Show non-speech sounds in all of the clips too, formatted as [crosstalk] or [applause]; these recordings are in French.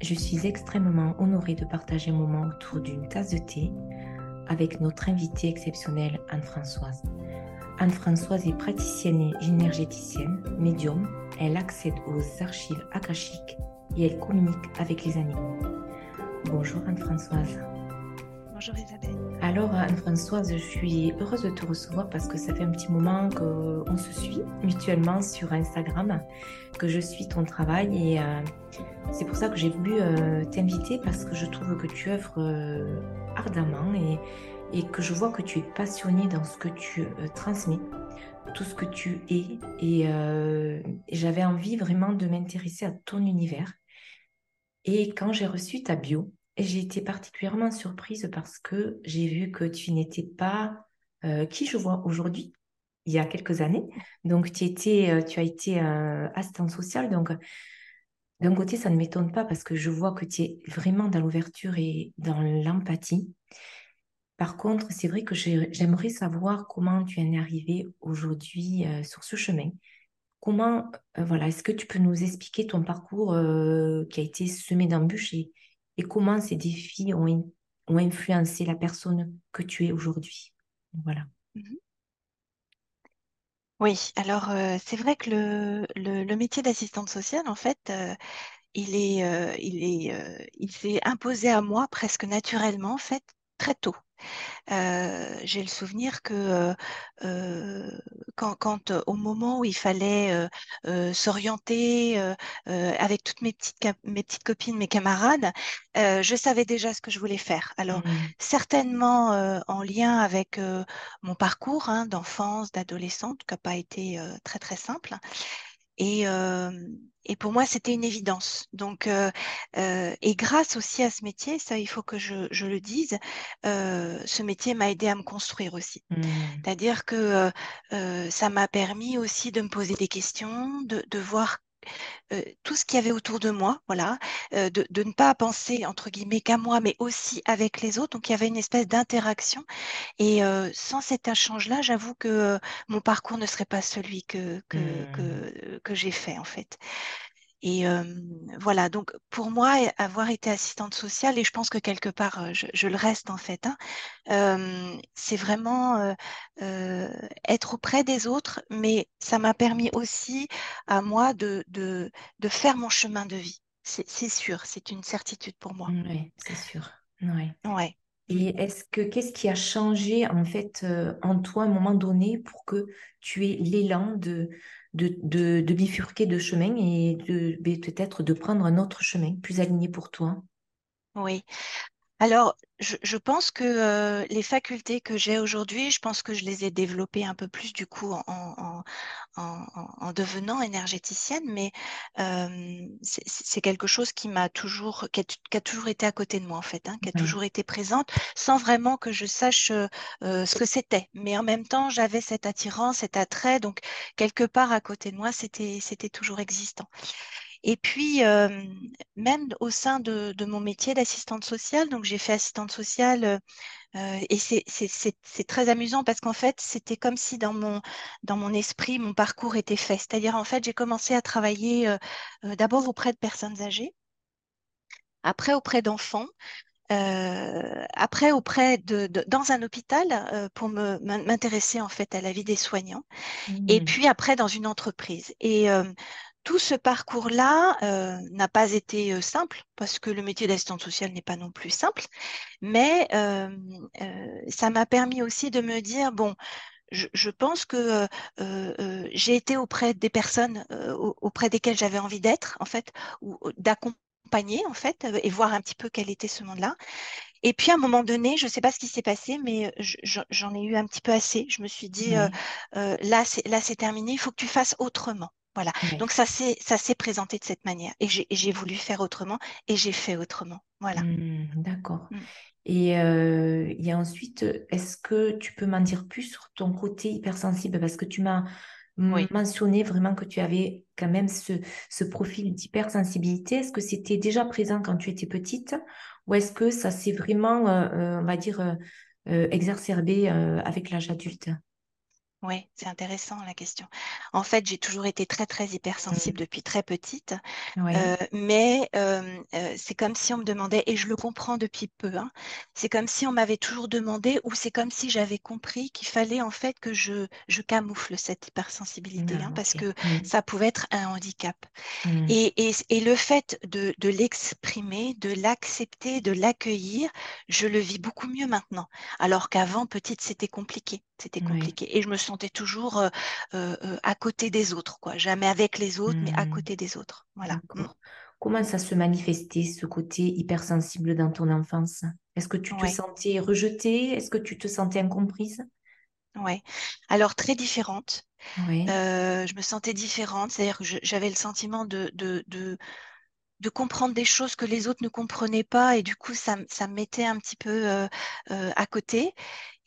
je suis extrêmement honorée de partager un moment autour d'une tasse de thé avec notre invitée exceptionnelle Anne-Françoise. Anne-Françoise est praticienne et énergéticienne, médium. Elle accède aux archives akashiques et elle communique avec les animaux. Bonjour Anne-Françoise. Bonjour Isabelle. Alors Anne-Françoise, je suis heureuse de te recevoir parce que ça fait un petit moment qu'on se suit mutuellement sur Instagram, que je suis ton travail et euh, c'est pour ça que j'ai voulu euh, t'inviter parce que je trouve que tu œuvres euh, ardemment et, que je vois que tu es passionnée dans ce que tu transmets, tout ce que tu es et, et j'avais envie vraiment de m'intéresser à ton univers. Et quand j'ai reçu ta bio, j'ai été particulièrement surprise parce que j'ai vu que tu n'étais pas euh, qui je vois aujourd'hui, il y a quelques années. Donc, tu, étais, euh, tu as été euh, assistante sociale. Donc, d'un côté, ça ne m'étonne pas parce que je vois que tu es vraiment dans l'ouverture et dans l'empathie. Par contre, c'est vrai que j'aimerais savoir comment tu en es arrivée aujourd'hui sur ce chemin. Comment, voilà, est-ce que tu peux nous expliquer ton parcours qui a été semé d'embûches et, comment ces défis ont, influencé la personne que tu es aujourd'hui? Voilà. Mhm. Oui, alors euh, c'est vrai que le, métier d'assistante sociale, en fait, euh, il est, euh, il s'est imposé à moi presque naturellement, en fait, très tôt. Euh, j'ai le souvenir que euh, euh, quand, au moment où il fallait s'orienter avec toutes mes petites, mes petites copines, mes camarades, je savais déjà ce que je voulais faire. Alors, mmh. certainement en lien avec mon parcours hein, d'enfance, d'adolescente, qui n'a pas été très très simple. Et, et pour moi, c'était une évidence. Donc, euh, euh, et grâce aussi à ce métier, ça, il faut que je, je le dise, euh, ce métier m'a aidé à me construire aussi. Mmh. C'est-à-dire que ça m'a permis aussi de me poser des questions, de, de voir euh, tout ce qu'il y avait autour de moi, voilà, euh, de, ne pas penser entre guillemets qu'à moi, mais aussi avec les autres. Donc il y avait une espèce d'interaction. Et euh, sans cet échange-là, j'avoue que mon parcours ne serait pas celui que, que, mmh. que j'ai fait en fait. Et voilà, donc pour moi, avoir été assistante sociale, et je pense que quelque part, je, le reste en fait, hein, c'est vraiment être auprès des autres, mais ça m'a permis aussi à moi de, de, de faire mon chemin de vie. C'est sûr, c'est une certitude pour moi. Oui, c'est sûr. Ouais. Et est-ce que qu'est-ce qui a changé en fait en toi à un moment donné pour que tu aies l'élan de de, de, bifurquer de chemin et de peut-être de prendre un autre chemin plus aligné pour toi Oui. Alors, je, pense que euh, les facultés que j'ai aujourd'hui, je pense que je les ai développées un peu plus du coup en, en, devenant énergéticienne, mais euh, c'est quelque chose qui m'a toujours, qui a, toujours été à côté de moi en fait, hein, qui a toujours été présente, sans vraiment que je sache euh, ce que c'était. Mais en même temps, j'avais cette attirance, cet attrait, donc quelque part à côté de moi, c'était toujours existant. Et puis, même au sein de, mon métier d'assistante sociale, donc j'ai fait assistante sociale et c'est très amusant parce qu'en fait, c'était comme si dans mon, dans mon esprit, mon parcours était fait. C'est-à-dire, en fait, j'ai commencé à travailler d'abord auprès de personnes âgées, après auprès d'enfants, après auprès de, dans un hôpital pour m'intéresser en fait à la vie des soignants et mmh. puis après dans une entreprise et tout ce parcours-là euh, n'a pas été euh, simple parce que le métier d'assistante sociale n'est pas non plus simple, mais euh, ça m'a permis aussi de me dire, bon, je, pense que j'ai été auprès des personnes auprès desquelles j'avais envie d'être, en fait, ou d'accompagner, en fait, et voir un petit peu quel était ce monde-là. Et puis à un moment donné, je ne sais pas ce qui s'est passé, mais j'en ai eu un petit peu assez. Je me suis dit, là, c'est terminé, il faut que tu fasses autrement. Voilà. Donc ça s'est ça s'est présenté de cette manière et j'ai voulu faire autrement et j'ai fait autrement. Voilà. Mmh, d'accord. Mmh. Et, euh, et, ensuite, est-ce que tu peux m'en dire plus sur ton côté hypersensible? Parce que tu m'as mentionné vraiment que tu avais quand même ce, ce profil d'hypersensibilité. Est-ce que c'était déjà présent quand tu étais petite ou est-ce que ça s'est vraiment, euh, euh, on va dire, exacerbé avec l'âge adulte? Oui, c'est intéressant la question. En fait, j'ai toujours été très, très hypersensible Mm. depuis très petite, Oui, euh, mais euh, euh, c'est comme si on me demandait, et je le comprends depuis peu, hein, c'est comme si on m'avait toujours demandé, ou c'est comme si j'avais compris qu'il fallait en fait que je, je camoufle cette hypersensibilité, hein, Ah, parce que Mm. ça pouvait être un handicap. Et, et- et le fait de, de l'exprimer, de l'accepter, de l'accueillir, je le vis beaucoup mieux maintenant. Alors qu'avant, petite, c'était compliqué. C'était Oui. compliqué. Et je me sentais toujours euh, euh, euh, à côté des autres, quoi. Jamais avec les autres, mais à Mm. côté des autres. Voilà. Mm. Comment ça se manifestait, ce côté hypersensible dans ton enfance? Est-ce que tu te Ouais, sentais rejetée? Est-ce que tu te sentais incomprise? ouais. Alors, très différente. Oui. Euh, je me sentais différente, c'est-à-dire que j'avais le sentiment de, de, de, de comprendre des choses que les autres ne comprenaient pas et du coup, ça, ça me mettait un petit peu euh, euh, à côté.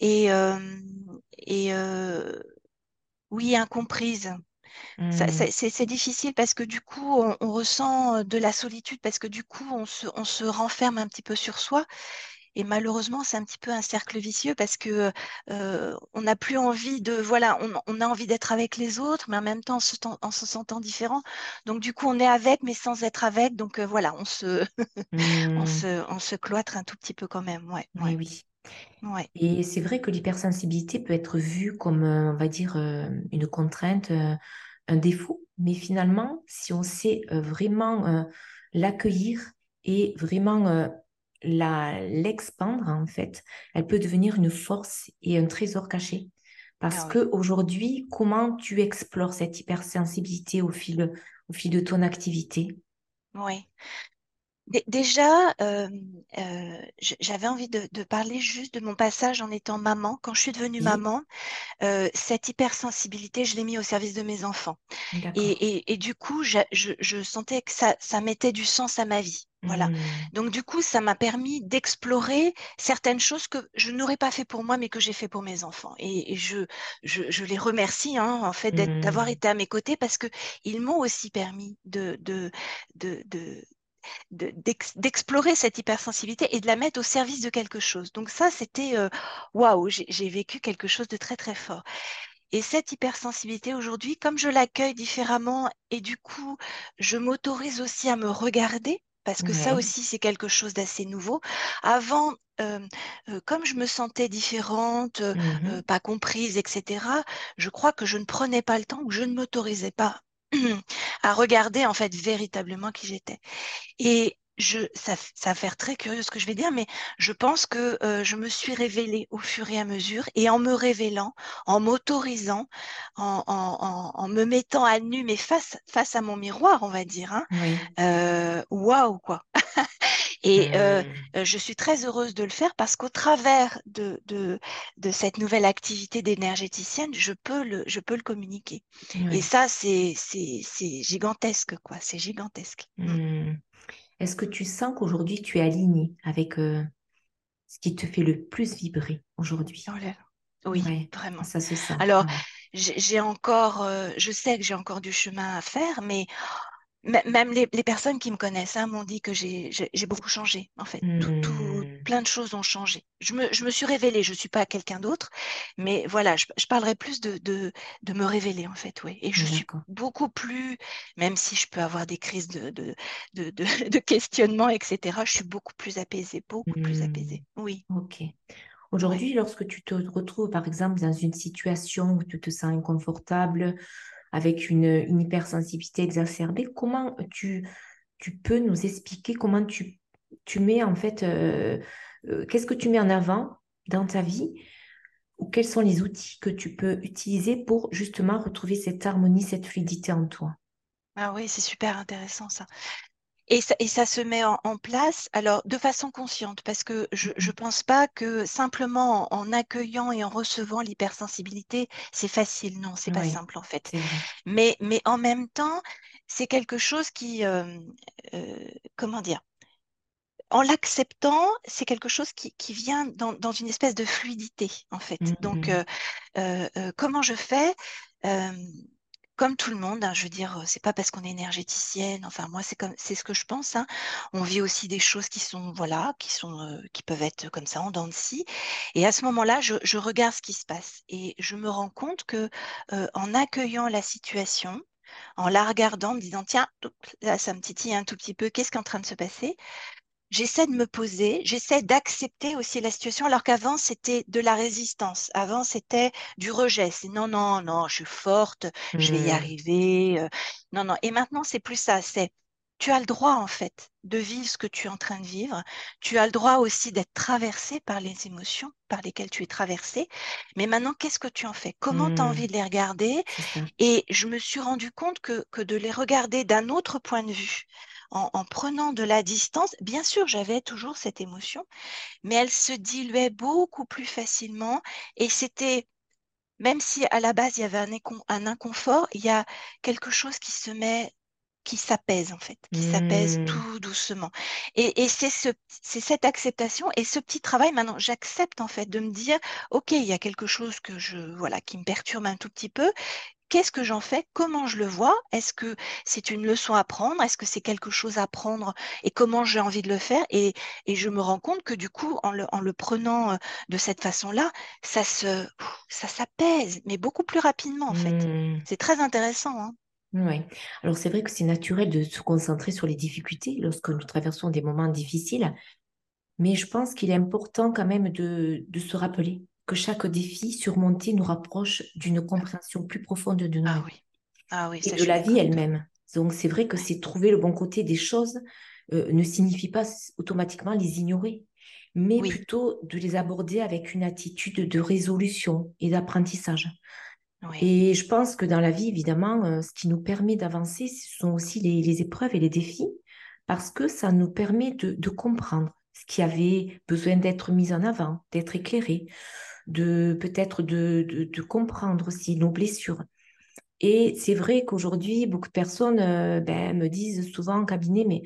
Et, euh, et euh, oui, incomprise. Ça- ça- Mm. C'est difficile parce que du coup, on, on ressent euh, de la solitude parce que du coup, on se, on se renferme un petit peu sur soi. Et malheureusement, c'est un petit peu un cercle vicieux parce que euh, on n'a plus envie de, voilà, on, on a envie d'être avec les autres, mais en même temps, en se, ten- en se sentant différent. Donc du coup, on est avec, mais sans être avec. Donc euh, voilà, on se, [laughs] on Mm. se, on se cloître un tout petit peu quand même. Ouais, Oui, ouais, oui. Ouais. Et c'est vrai que l'hypersensibilité peut être vue comme, euh, on va dire, euh, une contrainte, euh, un défaut, mais finalement, si on sait vraiment l'accueillir et vraiment la, l'expandre, en fait, elle peut devenir une force et un trésor caché. Parce Ah oui, que aujourd'hui, comment tu explores cette hypersensibilité au fil, au fil de ton activité? ouais. Dé- Déjà, euh, euh, j'avais envie de, de parler juste de mon passage en étant maman. Quand je suis devenue maman, euh, cette hypersensibilité, je l'ai mis au service de mes enfants. Et, d'accord. et- et du coup, j'a- je, je sentais que ça, ça mettait du sens à ma vie. Voilà. Hmm, Donc, du coup, ça m'a permis d'explorer certaines choses que je n'aurais pas fait pour moi, mais que j'ai fait pour mes enfants. Et, et je, je, je les remercie, hein, en fait, d'avoir hmm, été à mes côtés parce que ils m'ont aussi permis de, de, de, de, de- d'ex- d'explorer cette hypersensibilité et de la mettre au service de quelque chose. Donc ça, c'était euh, waouh, j'ai j'ai vécu quelque chose de très très fort. Et cette hypersensibilité aujourd'hui, comme je l'accueille différemment et du coup, je m'autorise aussi à me regarder. Parce que ça aussi, c'est quelque chose d'assez nouveau. Avant, euh, euh, comme je me sentais différente, euh, Mhm, pas comprise, etc., je crois que je ne prenais pas le temps ou je ne m'autorisais pas [clears throat] à regarder en fait véritablement qui j'étais. Et je, ça, ça va faire très curieux ce que je vais dire, mais je pense que euh, je me suis révélée au fur et à mesure, et en me révélant, en m'autorisant, en, en, en, en me mettant à nu, mais face, face à mon miroir, on va dire, hein, oui. euh, waouh, quoi. [laughs] Et euh, Hmm, euh, je suis très heureuse de le faire parce qu'au travers de, de, de cette nouvelle activité d'énergéticienne, je peux le, je peux le communiquer. Et ça, c'est, gigantesque, quoi. C'est gigantesque. Mm. Hmm. Est-ce que tu sens qu'aujourd'hui tu es aligné avec euh, ce qui te fait le plus vibrer aujourd'hui? Oui, Ouais, vraiment. ça se sent. Alors, Ouais. j'ai encore, euh, je sais que j'ai encore du chemin à faire, mais même les, les personnes qui me connaissent hein, m'ont dit que j'ai beaucoup changé, en fait. Tout, tout- Hmm, plein de choses ont changé. Je me, je me suis révélée, je ne suis pas quelqu'un d'autre, mais voilà, je, je parlerai plus de, de, de me révéler, en fait, oui. Et je suis beaucoup plus, même si je peux avoir des crises de, de, de, de, [laughs] de questionnement, etc., je suis beaucoup plus apaisée, beaucoup plus apaisée. Oui, ok. ouais. Aujourd'hui, lorsque tu te retrouves, par exemple, dans une situation où tu te sens inconfortable, avec une, hypersensibilité exacerbée, comment tu, tu peux nous expliquer comment tu, tu mets en fait, euh, euh, qu'est-ce que tu mets en avant dans ta vie ou quels sont les outils que tu peux utiliser pour justement retrouver cette harmonie, cette fluidité en toi? Ah oui, c'est super intéressant ça. Et ça, et ça se met en, en place, alors de façon consciente, parce que je ne Mhm. pense pas que simplement en, accueillant et en recevant l'hypersensibilité, c'est facile. Non, c'est pas Oui, simple en fait. Mais, mais en même temps, c'est quelque chose qui, euh, euh, comment dire, en l'acceptant, c'est quelque chose qui, qui vient dans, dans une espèce de fluidité en fait. Donc, Mhm. euh, euh, euh, comment je fais? Comme tout le monde, hein, je veux dire, c'est pas parce qu'on est énergéticienne, enfin moi c'est comme c'est ce que je pense. Hein. On vit aussi des choses qui sont voilà, qui sont euh, qui peuvent être comme ça en dents de scie. Et à ce moment-là, je, regarde ce qui se passe et je me rends compte que euh, en accueillant la situation, en la regardant, en me disant tiens, là ça me titille un tout petit peu, qu'est-ce qui est en train de se passer? J'essaie de me poser, j'essaie d'accepter aussi la situation, alors qu'avant, c'était de la résistance. Avant, c'était du rejet. C'est non, non, non, je suis forte, je vais y mmh. arriver. Euh, non, non. Et maintenant, c'est plus ça. C'est tu as le droit, en fait, de vivre ce que tu es en train de vivre. Tu as le droit aussi d'être traversé par les émotions par lesquelles tu es traversé. Mais maintenant, qu'est-ce que tu en fais? Comment tu as envie mmh. de les regarder? Et je me suis rendu compte que, que de les regarder d'un autre point de vue, en, prenant de la distance, bien sûr, j'avais toujours cette émotion, mais elle se diluait beaucoup plus facilement et c'était, même si à la base il y avait un, inconfort, il y a quelque chose qui se met qui s'apaise en fait, qui s'apaise mmh. tout doucement. Et, c'est ce, cette acceptation et ce petit travail. Maintenant, j'accepte en fait de me dire, ok, il y a quelque chose que je voilà qui me perturbe un tout petit peu qu'est-ce que j'en fais? Comment je le vois? Est-ce que c'est une leçon à prendre? Est-ce que c'est quelque chose à prendre Et comment j'ai envie de le faire? Et, je me rends compte que du coup, en le, prenant de cette façon-là, ça se, ça s'apaise, mais beaucoup plus rapidement en fait. Mmh. C'est très intéressant. Hein. oui. Alors c'est vrai que c'est naturel de se concentrer sur les difficultés lorsque nous traversons des moments difficiles, mais je pense qu'il est important quand même de se rappeler que chaque défi surmonté nous rapproche d'une compréhension plus profonde de nous ah oui. Ah oui, et de la vie elle-même. Donc c'est vrai que c'est trouver le bon côté des choses euh, ne signifie pas automatiquement les ignorer, mais plutôt de les aborder avec une attitude de résolution et d'apprentissage. Et je pense que dans la vie, évidemment, euh, ce qui nous permet d'avancer, ce sont aussi les, épreuves et les défis, parce que ça nous permet de, de comprendre ce qui avait besoin d'être mis en avant, d'être éclairé, de peut-être de, de, comprendre aussi nos blessures. Et c'est vrai qu'aujourd'hui, beaucoup de personnes euh, ben, me disent souvent en cabinet, mais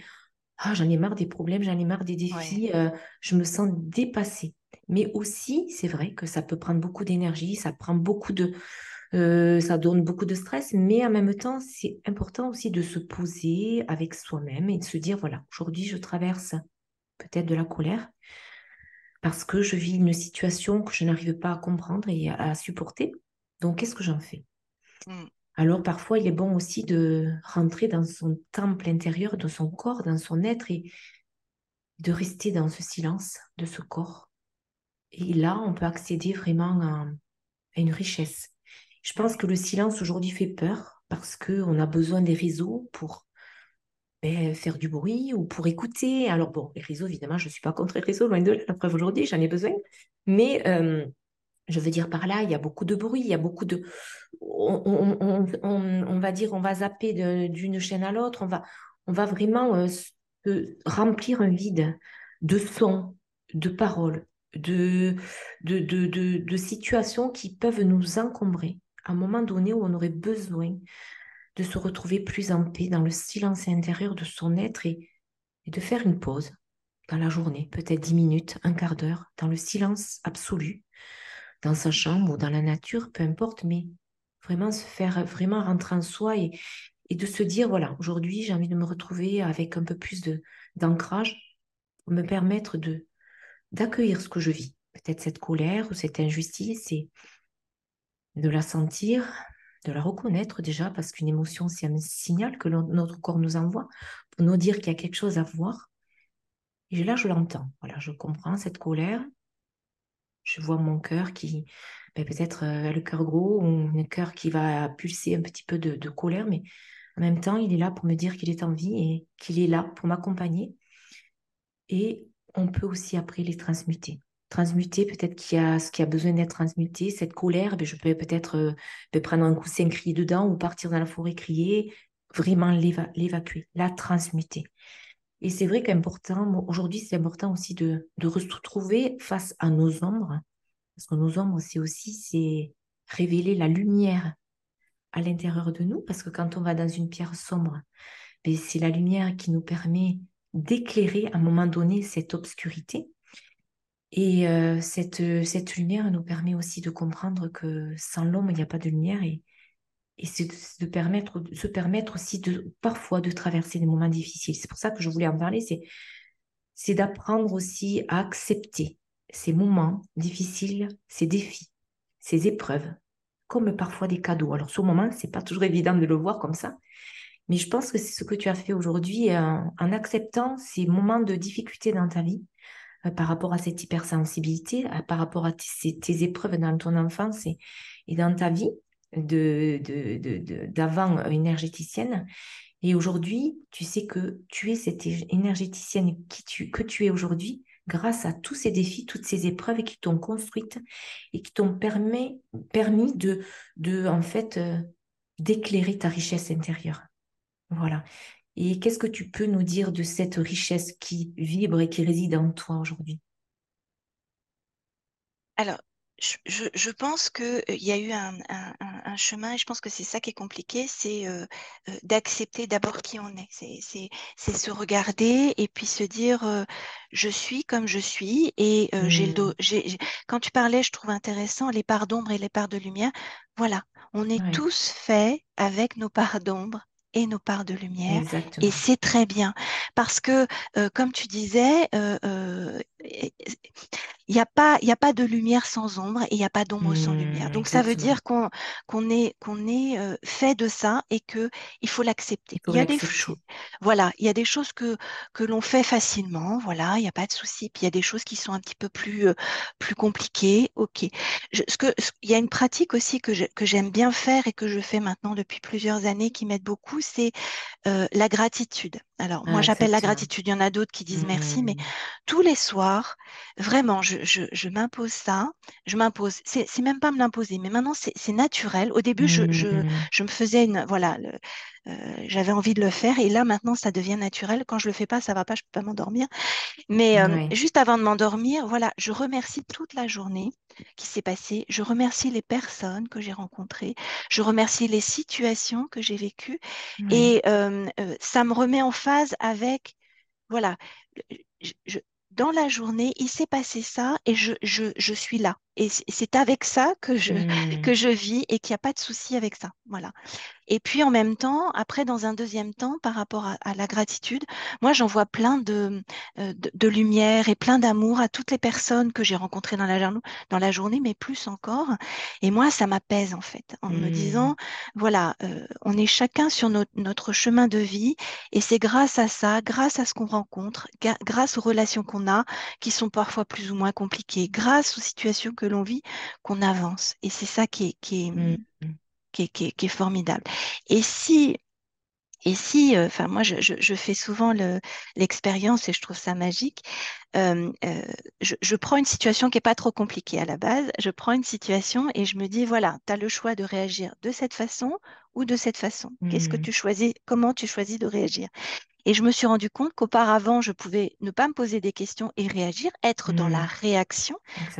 ah, j'en ai marre des problèmes, j'en ai marre des défis, euh, je me sens dépassée. Mais aussi, c'est vrai que ça peut prendre beaucoup d'énergie, ça prend beaucoup de, euh, ça donne beaucoup de stress, mais en même temps, c'est important aussi de se poser avec soi-même et de se dire, voilà, aujourd'hui, je traverse peut-être de la colère, parce que je vis une situation que je n'arrive pas à comprendre et à, supporter. Donc, qu'est-ce que j'en fais? Mmh. Alors, parfois, il est bon aussi de rentrer dans son temple intérieur, dans son corps, dans son être et de rester dans ce silence de ce corps. Et là, on peut accéder vraiment à, à une richesse. Je pense que le silence aujourd'hui fait peur parce qu'on a besoin des réseaux pour ben, faire du bruit ou pour écouter. Alors bon, les réseaux, évidemment, je ne suis pas contre les réseaux, loin de là, la preuve aujourd'hui, j'en ai besoin. Mais euh, je veux dire par là, il y a beaucoup de bruit, il y a beaucoup de... On, va dire, on va zapper d'une chaîne à l'autre, on va, vraiment euh, remplir un vide de sons, de paroles, de, de, de, de situations qui peuvent nous encombrer à un moment donné où on aurait besoin de se retrouver plus en paix dans le silence intérieur de son être et, de faire une pause dans la journée, peut-être dix minutes, un quart d'heure, dans le silence absolu, dans sa chambre ou dans la nature, peu importe, mais vraiment se faire vraiment rentrer en soi et, de se dire, voilà, aujourd'hui j'ai envie de me retrouver avec un peu plus d'ancrage pour me permettre de, d'accueillir ce que je vis, peut-être cette colère ou cette injustice et de la sentir, de la reconnaître déjà, parce qu'une émotion, c'est un signal que notre corps nous envoie pour nous dire qu'il y a quelque chose à voir. Et là, je l'entends. Voilà, je comprends cette colère. Je vois mon cœur qui, ben, peut-être euh, le cœur gros, ou un cœur qui va pulser un petit peu de, de colère, mais en même temps, il est là pour me dire qu'il est en vie et qu'il est là pour m'accompagner. Et on peut aussi après les transmuter transmuter, peut-être qu'il y a ce qui a besoin d'être transmuté, cette colère, ben je peux peut-être euh, ben prendre un coussin, crier dedans ou partir dans la forêt, crier, vraiment l'évacuer, la transmuter. Et c'est vrai qu'important, aujourd'hui, c'est important aussi de, de retrouver face à nos ombres, parce que nos ombres, c'est aussi, c'est révéler la lumière à l'intérieur de nous, parce que quand on va dans une pierre sombre, ben c'est la lumière qui nous permet d'éclairer à un moment donné cette obscurité. Et euh, cette, cette lumière nous permet aussi de comprendre que sans l'ombre, il n'y a pas de lumière. Et, et c'est de, permettre, se permettre aussi de, parfois de traverser des moments difficiles. C'est pour ça que je voulais en parler, c'est, d'apprendre aussi à accepter ces moments difficiles, ces défis, ces épreuves, comme parfois des cadeaux. Alors, le moment, c'est pas toujours évident de le voir comme ça, mais je pense que c'est ce que tu as fait aujourd'hui en, acceptant ces moments de difficulté dans ta vie par rapport à cette hypersensibilité, euh, par rapport à tes, épreuves dans ton enfance et, dans ta vie de, d'avant de, énergéticienne. Et aujourd'hui, tu sais que tu es cette énergéticienne qui tu, que tu es aujourd'hui grâce à tous ces défis, toutes ces épreuves qui t'ont construite et qui t'ont permis, de, de, en fait, euh, d'éclairer ta richesse intérieure. Voilà. Et qu'est-ce que tu peux nous dire de cette richesse qui vibre et qui réside en toi aujourd'hui? Alors, je, pense qu'il y a eu un, chemin, et je pense que c'est ça qui est compliqué, c'est euh, euh, d'accepter d'abord qui on est. C'est se regarder et puis se dire euh, je suis comme je suis. Et j'ai le dos. Mmh. Quand tu parlais, je trouve intéressant les parts d'ombre et les parts de lumière. Voilà, on est tous faits avec nos parts d'ombre et nos parts de lumière. Et c'est très bien. Parce que, euh, comme tu disais, euh, euh, il n'y a, pas, a pas de lumière sans ombre et il n'y a pas d'ombre sans lumière. Mmh, Donc, ça veut dire qu'on qu'on est, qu'on est fait de ça et qu'il faut l'accepter. Il, y a des choses. Voilà, il y a des choses que, que l'on fait facilement. Voilà, il n'y a pas de souci. Puis il y a des choses qui sont un petit peu plus, plus compliquées. OK. ce que, il y a une pratique aussi que j'aime bien faire et que je fais maintenant depuis plusieurs années qui m'aide beaucoup, c'est la gratitude. Alors, moi, j'appelle la gratitude. Il y en a d'autres qui disent merci, mais mmh. tous les soirs, vraiment, je, je, m'impose ça. Je m'impose. C'est même pas me l'imposer, mais maintenant, c'est naturel. Au début, je, je, mmh. je, me faisais une. Voilà, j'avais envie de le faire. Et là, maintenant, ça devient naturel. Quand je le fais pas, ça va pas, je peux pas m'endormir. Mais juste avant de m'endormir, voilà, je remercie toute la journée qui s'est passée. Je remercie les personnes que j'ai rencontrées. Je remercie les situations que j'ai vécues. Et ça me remet en phase avec, voilà, dans la journée, il s'est passé ça et je, je, je suis là. Et c'est avec ça que je, mmh. que je vis et qu'il n'y a pas de souci avec ça. Voilà. Et puis en même temps, après, dans un deuxième temps, par rapport à, la gratitude, moi, j'en vois plein de, euh, de, lumière et plein d'amour à toutes les personnes que j'ai rencontrées dans la, dans la journée, mais plus encore. Et moi, ça m'apaise en fait, en me disant, mmh. voilà, euh, on est chacun sur notre chemin de vie et c'est grâce à ça, grâce à ce qu'on rencontre, grâce aux relations qu'on a, qui sont parfois plus ou moins compliquées, grâce aux situations que l'on vit qu'on avance. Et c'est ça qui est, qui est, qui qui est, formidable. Et si et si, euh, enfin moi je, je, fais souvent l'expérience et je trouve ça magique, euh, euh, je, je, prends une situation qui n'est pas trop compliquée à la base, je prends une situation et je me dis, voilà, tu as le choix de réagir de cette façon ou de cette façon. Qu'est-ce que mmh. tu choisis? Comment tu choisis de réagir? Et je me suis rendu compte qu'auparavant, je pouvais ne pas me poser des questions et réagir, être dans la mmh. réaction.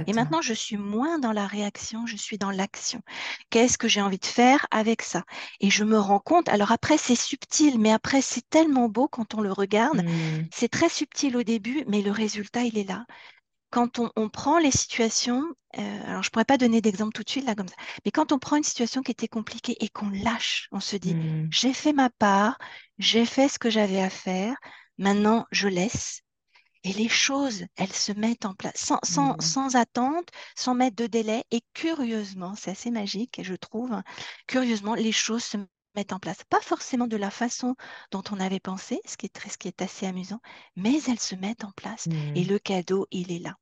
Et maintenant, je suis moins dans la réaction, je suis dans l'action. Qu'est-ce que j'ai envie de faire avec ça? Et je me rends compte, alors après, c'est subtil, mais après, c'est tellement beau quand on le regarde. Mmh. C'est très subtil au début, mais le résultat, il est là quand on, prend les situations, euh, alors je ne pourrais pas donner d'exemple tout de suite là comme ça, mais quand on prend une situation qui était compliquée et qu'on lâche, on se dit, mmh. j'ai fait ma part, j'ai fait ce que j'avais à faire, maintenant je laisse. Et les choses, elles se mettent en place sans, sans, mmh. sans attente, sans mettre de délai. Et curieusement, c'est assez magique, je trouve, hein, curieusement, les choses se mettre en place. Pas forcément de la façon dont on avait pensé, ce qui est, très, ce qui est assez amusant, mais elles se mettent en place. Et mmh. le cadeau, il est là.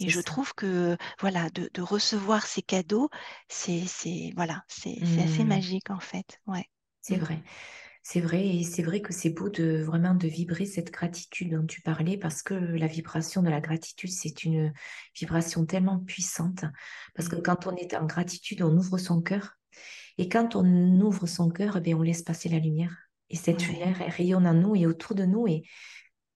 Et je trouve que voilà, de, recevoir ces cadeaux, c'est voilà, c'est assez mmh. magique en fait. Ouais. C'est mmh. vrai. C'est vrai, et c'est vrai que c'est beau de vraiment de vibrer cette gratitude dont tu parlais, parce que la vibration de la gratitude, c'est une vibration tellement puissante. Parce que quand on est en gratitude, on ouvre son cœur et quand on ouvre son cœur, eh on laisse passer la lumière. Et cette lumière, elle rayonne en nous et autour de nous. Et,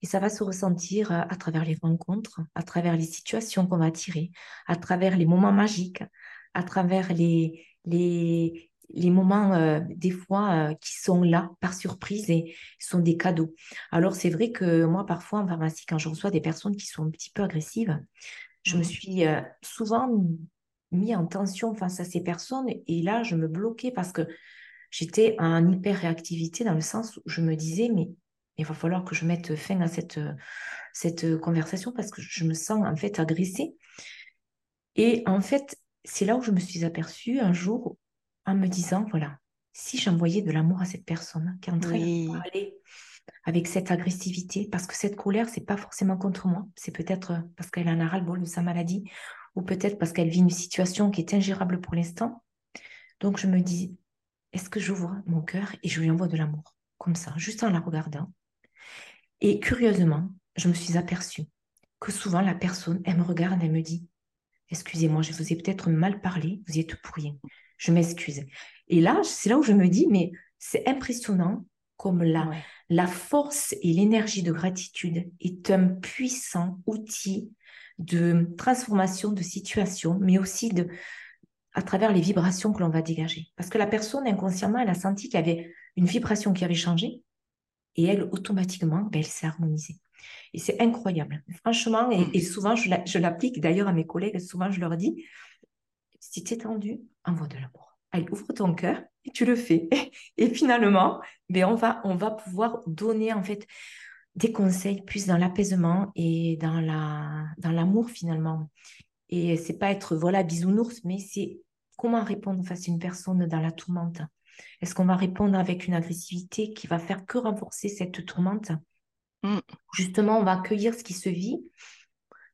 et ça va se ressentir à, travers les rencontres, à travers les situations qu'on va tirer, à travers les moments magiques, à travers les, les, les moments, euh, des fois, euh, qui sont là par surprise et sont des cadeaux. Alors, c'est vrai que moi, parfois, en pharmacie, quand je reçois des personnes qui sont un petit peu agressives, je me suis euh, souvent mis en tension face à ces personnes. Et là, je me bloquais parce que j'étais en hyper-réactivité dans le sens où je me disais, mais il va falloir que je mette fin à cette, cette conversation parce que je me sens en fait agressée. Et en fait, c'est là où je me suis aperçue un jour en me disant, voilà, si j'envoyais de l'amour à cette personne qui est en train de parler avec cette agressivité, parce que cette colère, c'est pas forcément contre moi, c'est peut-être parce qu'elle en a ras-le-bol de sa maladie, ou peut-être parce qu'elle vit une situation qui est ingérable pour l'instant. Donc je me dis, est-ce que j'ouvre mon cœur et je lui envoie de l'amour, comme ça, juste en la regardant. Et curieusement, je me suis aperçue que souvent la personne, elle me regarde, elle me dit, excusez-moi, je vous ai peut-être mal parlé, vous y êtes pour rien, je m'excuse. Et là, c'est là où je me dis, mais c'est impressionnant comme la, la force et l'énergie de gratitude est un puissant outil de transformation de situation, mais aussi de, à travers les vibrations que l'on va dégager. Parce que la personne, inconsciemment, elle a senti qu'il y avait une vibration qui avait changé et elle, automatiquement, ben, elle s'est harmonisée. Et c'est incroyable. Franchement, et, mm. souvent, je l'applique d'ailleurs à mes collègues, souvent je leur dis, si tu es tendu, envoie de l'amour. Allez, ouvre ton cœur et tu le fais. [laughs] Et finalement, ben, on, va, on va pouvoir donner en fait des conseils plus dans l'apaisement et dans la dans l'amour finalement. Et c'est pas être voilà bisounours, mais c'est comment répondre face à une personne dans la tourmente. Est-ce qu'on va répondre avec une agressivité qui va faire que renforcer cette tourmente? Mm. Justement, on va accueillir ce qui se vit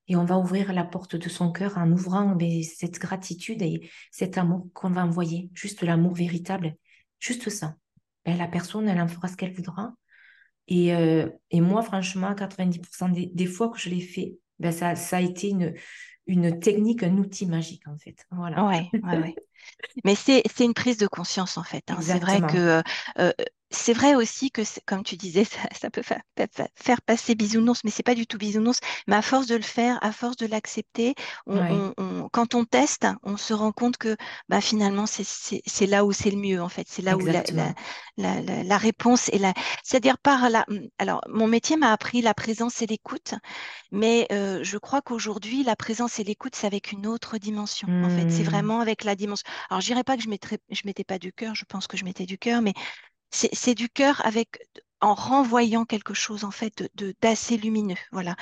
et on va ouvrir la porte de son cœur en ouvrant ben, cette gratitude et cet amour qu'on va envoyer, juste l'amour véritable, juste ça. Ben, la personne, elle en fera ce qu'elle voudra et, euh, et, moi, franchement, 90% des, des, fois que je l'ai fait, ben ça, ça, a été une, une technique, un outil magique, en fait. Voilà. Ouais, ouais, ouais. [laughs] Mais c'est une prise de conscience, en fait. Hein. C'est vrai que euh, euh c'est vrai aussi que, comme tu disais, [laughs] ça, peut faire, passer bisounours, mais c'est pas du tout bisounours. Mais à force de le faire, à force de l'accepter, quand on teste, on se rend compte que bah, finalement, c'est là où c'est le mieux, en fait. C'est là où la, la, réponse est là. C'est-à-dire par là. Mmh, alors, mon métier m'a appris la présence et l'écoute, mais euh, je crois qu'aujourd'hui, la présence et l'écoute, c'est avec une autre dimension, en fait. C'est mmh. vraiment avec la dimension. Alors, je dirais pas que je ne je mettais pas du cœur, je pense que je mettais du cœur, mais c'est du cœur avec en renvoyant quelque chose en fait de d'assez lumineux, voilà.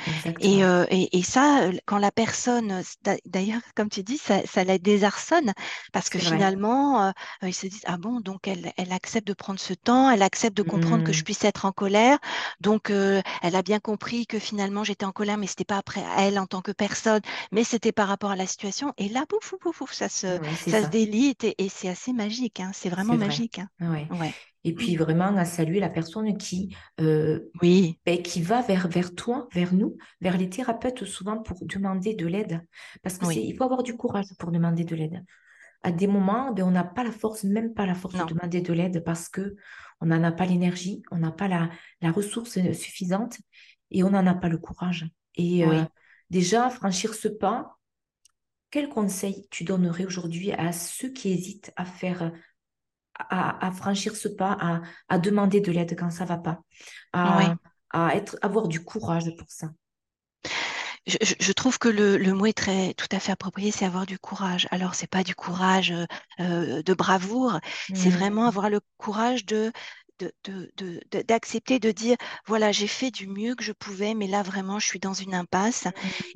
Euh, et, et, ça, euh, quand la personne, d'ailleurs, comme tu dis, ça, ça la désarçonne parce que finalement, euh, ils se disent ah bon, donc elle, elle accepte de prendre ce temps, elle accepte de comprendre que je mmh. puisse être en colère, donc elle a bien compris que finalement j'étais en colère, mais c'était pas après elle en tant que personne, mais c'était par rapport à la situation. Et là, pouf, pouf, ça se, ça se délite et, c'est assez magique, hein, c'est vraiment magique. Hein. Ouais. Et puis vraiment à saluer la personne qui, euh, oui. Ben, qui va vers, vers toi, vers nous, vers les thérapeutes souvent pour demander de l'aide. Parce qu'il faut avoir du courage pour demander de l'aide. À des moments, ben, on n'a pas la force, même pas la force de demander de l'aide parce que on n'en a pas l'énergie, on n'a pas la, la, ressource suffisante et on n'en a pas le courage. Et euh, déjà, franchir ce pas, quel conseil tu donnerais aujourd'hui à ceux qui hésitent à faire à, franchir ce pas, à, demander de l'aide quand ça va pas, à, être, avoir du courage pour ça. Je, trouve que le, mot est très tout à fait approprié, c'est avoir du courage. Alors, c'est pas du courage euh, de bravoure, c'est mmh. vraiment avoir le courage de d'accepter de, dire voilà j'ai fait du mieux que je pouvais mais là vraiment je suis dans une impasse. Mmh.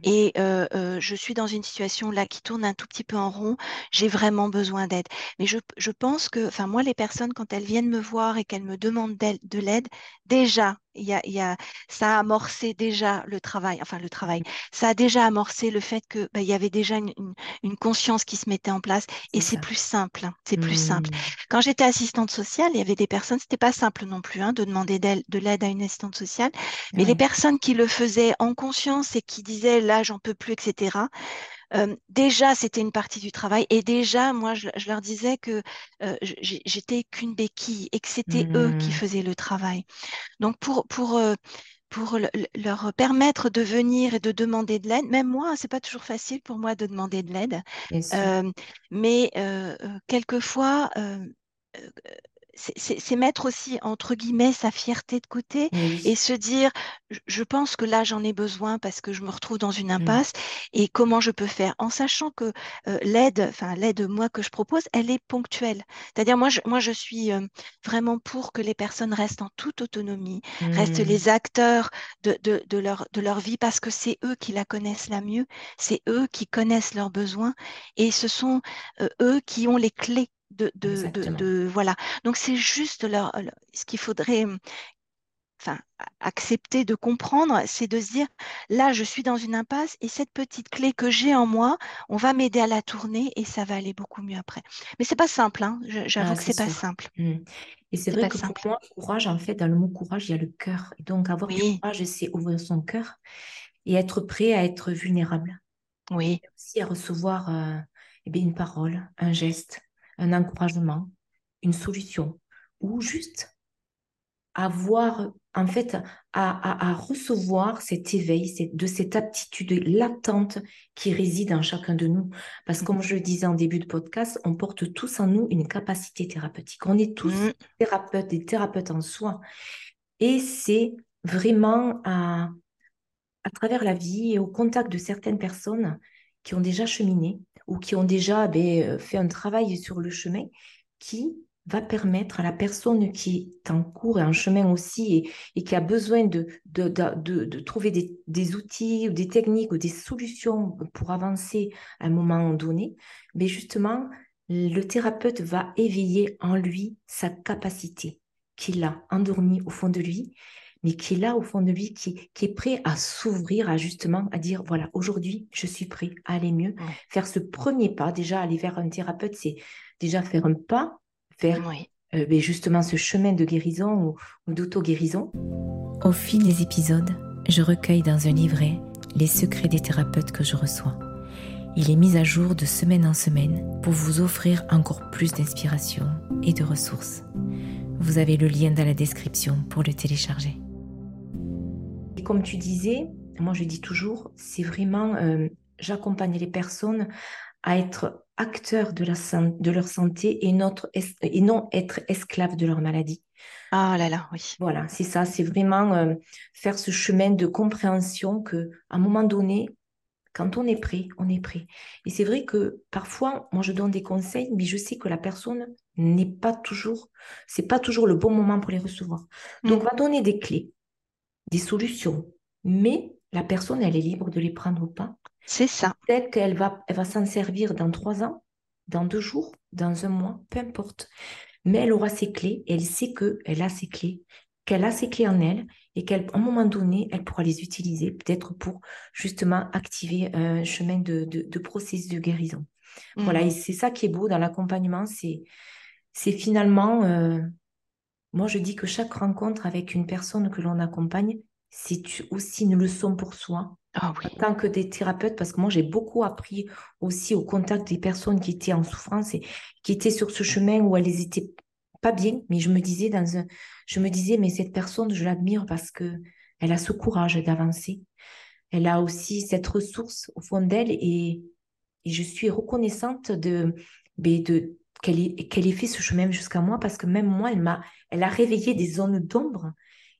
et euh, euh, je suis dans une situation là qui tourne un tout petit peu en rond. J'ai vraiment besoin d'aide. Mais je, je, pense que enfin moi les personnes quand elles viennent me voir et qu'elles me demandent de l'aide déjà il y a, ça a amorcé déjà le travail, enfin le travail, ça a déjà amorcé le fait que bah, il y avait déjà une, une, conscience qui se mettait en place et c'est plus simple, c'est plus simple. Mmh. Quand j'étais assistante sociale, il y avait des personnes, c'était pas simple non plus hein, de demander de l'aide à une assistante sociale, mais les personnes qui le faisaient en conscience et qui disaient là j'en peux plus, etc. Euh, déjà, c'était une partie du travail. Et déjà, moi, je, leur disais que euh, j'étais qu'une béquille et que c'était eux qui mmh. faisaient le travail. Donc, pour, pour, pour leur permettre de venir et de demander de l'aide, même moi, c'est pas toujours facile pour moi de demander de l'aide. mais quelquefois, c'est mettre aussi, entre guillemets, sa fierté de côté et se dire, je pense que là, j'en ai besoin parce que je me retrouve dans une mmh. impasse et comment je peux faire en sachant que euh, l'aide, enfin l'aide, moi, que je propose, elle est ponctuelle. C'est-à-dire, moi je, moi, je suis euh, vraiment pour que les personnes restent en toute autonomie, restent mmh. les acteurs de, de, de, leur, de leur vie parce que c'est eux qui la connaissent la mieux, c'est eux qui connaissent leurs besoins et ce sont euh, eux qui ont les clés de, de, voilà. Donc c'est juste leur, ce qu'il faudrait enfin, accepter de comprendre, c'est de se dire là, je suis dans une impasse et cette petite clé que j'ai en moi, on va m'aider à la tourner et ça va aller beaucoup mieux après. Mais c'est pas simple, hein. j'avoue ah, que c'est pas simple. Mmh. Et c'est vrai que pour moi, courage, en fait, dans le mot courage, il y a le cœur. Et donc, avoir du courage, c'est ouvrir son cœur et être prêt à être vulnérable. Oui. aussi à recevoir euh, eh bien, une parole, un geste, un encouragement, une solution, ou juste avoir, en fait, à, recevoir cet éveil de cette aptitude latente qui réside en chacun de nous. Parce que comme je le disais en début de podcast, on porte tous en nous une capacité thérapeutique. On est tous mmh. thérapeutes, des thérapeutes en soi. Et c'est vraiment à, à travers la vie et au contact de certaines personnes qui ont déjà cheminé ou qui ont déjà ben, euh, fait un travail sur le chemin qui va permettre à la personne qui est en cours et en chemin aussi et, qui a besoin de, trouver des, outils ou des techniques ou des solutions pour avancer à un moment donné, mais justement, le thérapeute va éveiller en lui sa capacité qu'il a endormie au fond de lui mais qui est là au fond de lui, qui, qui est prêt à s'ouvrir, à justement, à dire, voilà, aujourd'hui, je suis prêt à aller mieux. Faire ce premier pas, déjà aller vers un thérapeute, c'est déjà faire un pas, faire euh, ben, justement ce chemin de guérison ou, ou d'auto-guérison. Au fil des épisodes, je recueille dans un livret les secrets des thérapeutes que je reçois. Il est mis à jour de semaine en semaine pour vous offrir encore plus d'inspiration et de ressources. Vous avez le lien dans la description pour le télécharger comme tu disais, moi je dis toujours, c'est vraiment, euh, j'accompagne les personnes à être acteurs de, la, de leur santé et, notre, et non être esclaves de leur maladie. Ah là là, oui. Voilà, c'est ça, c'est vraiment euh, faire ce chemin de compréhension que à un moment donné, quand on est prêt, on est prêt. Et c'est vrai que parfois, moi je donne des conseils, mais je sais que la personne n'est pas toujours, c'est pas toujours le bon moment pour les recevoir. Donc, mm. on va donner des clés des solutions. Mais la personne, elle est libre de les prendre ou pas. C'est ça. Peut-être qu'elle va, elle va s'en servir dans trois ans, dans deux jours, dans un mois, peu importe. Mais elle aura ses clés et elle sait qu'elle a ses clés, qu'elle a ses clés en elle et qu'à un moment donné, elle pourra les utiliser peut-être pour justement activer un chemin de, de, processus de guérison. Voilà, mmh. et c'est ça qui est beau dans l'accompagnement, c'est, c'est finalement euh, moi, je dis que chaque rencontre avec une personne que l'on accompagne, c'est aussi une leçon pour soi. Ah en tant que des thérapeutes, parce que moi, j'ai beaucoup appris aussi au contact des personnes qui étaient en souffrance et qui étaient sur ce chemin où elles étaient pas bien, mais je me disais dans un, je me disais, mais cette personne, je l'admire parce que elle a ce courage d'avancer. Elle a aussi cette ressource au fond d'elle et, et je suis reconnaissante de, ben, de, qu'elle ait, fait ce chemin jusqu'à moi parce que même moi, elle m'a, elle a réveillé des zones d'ombre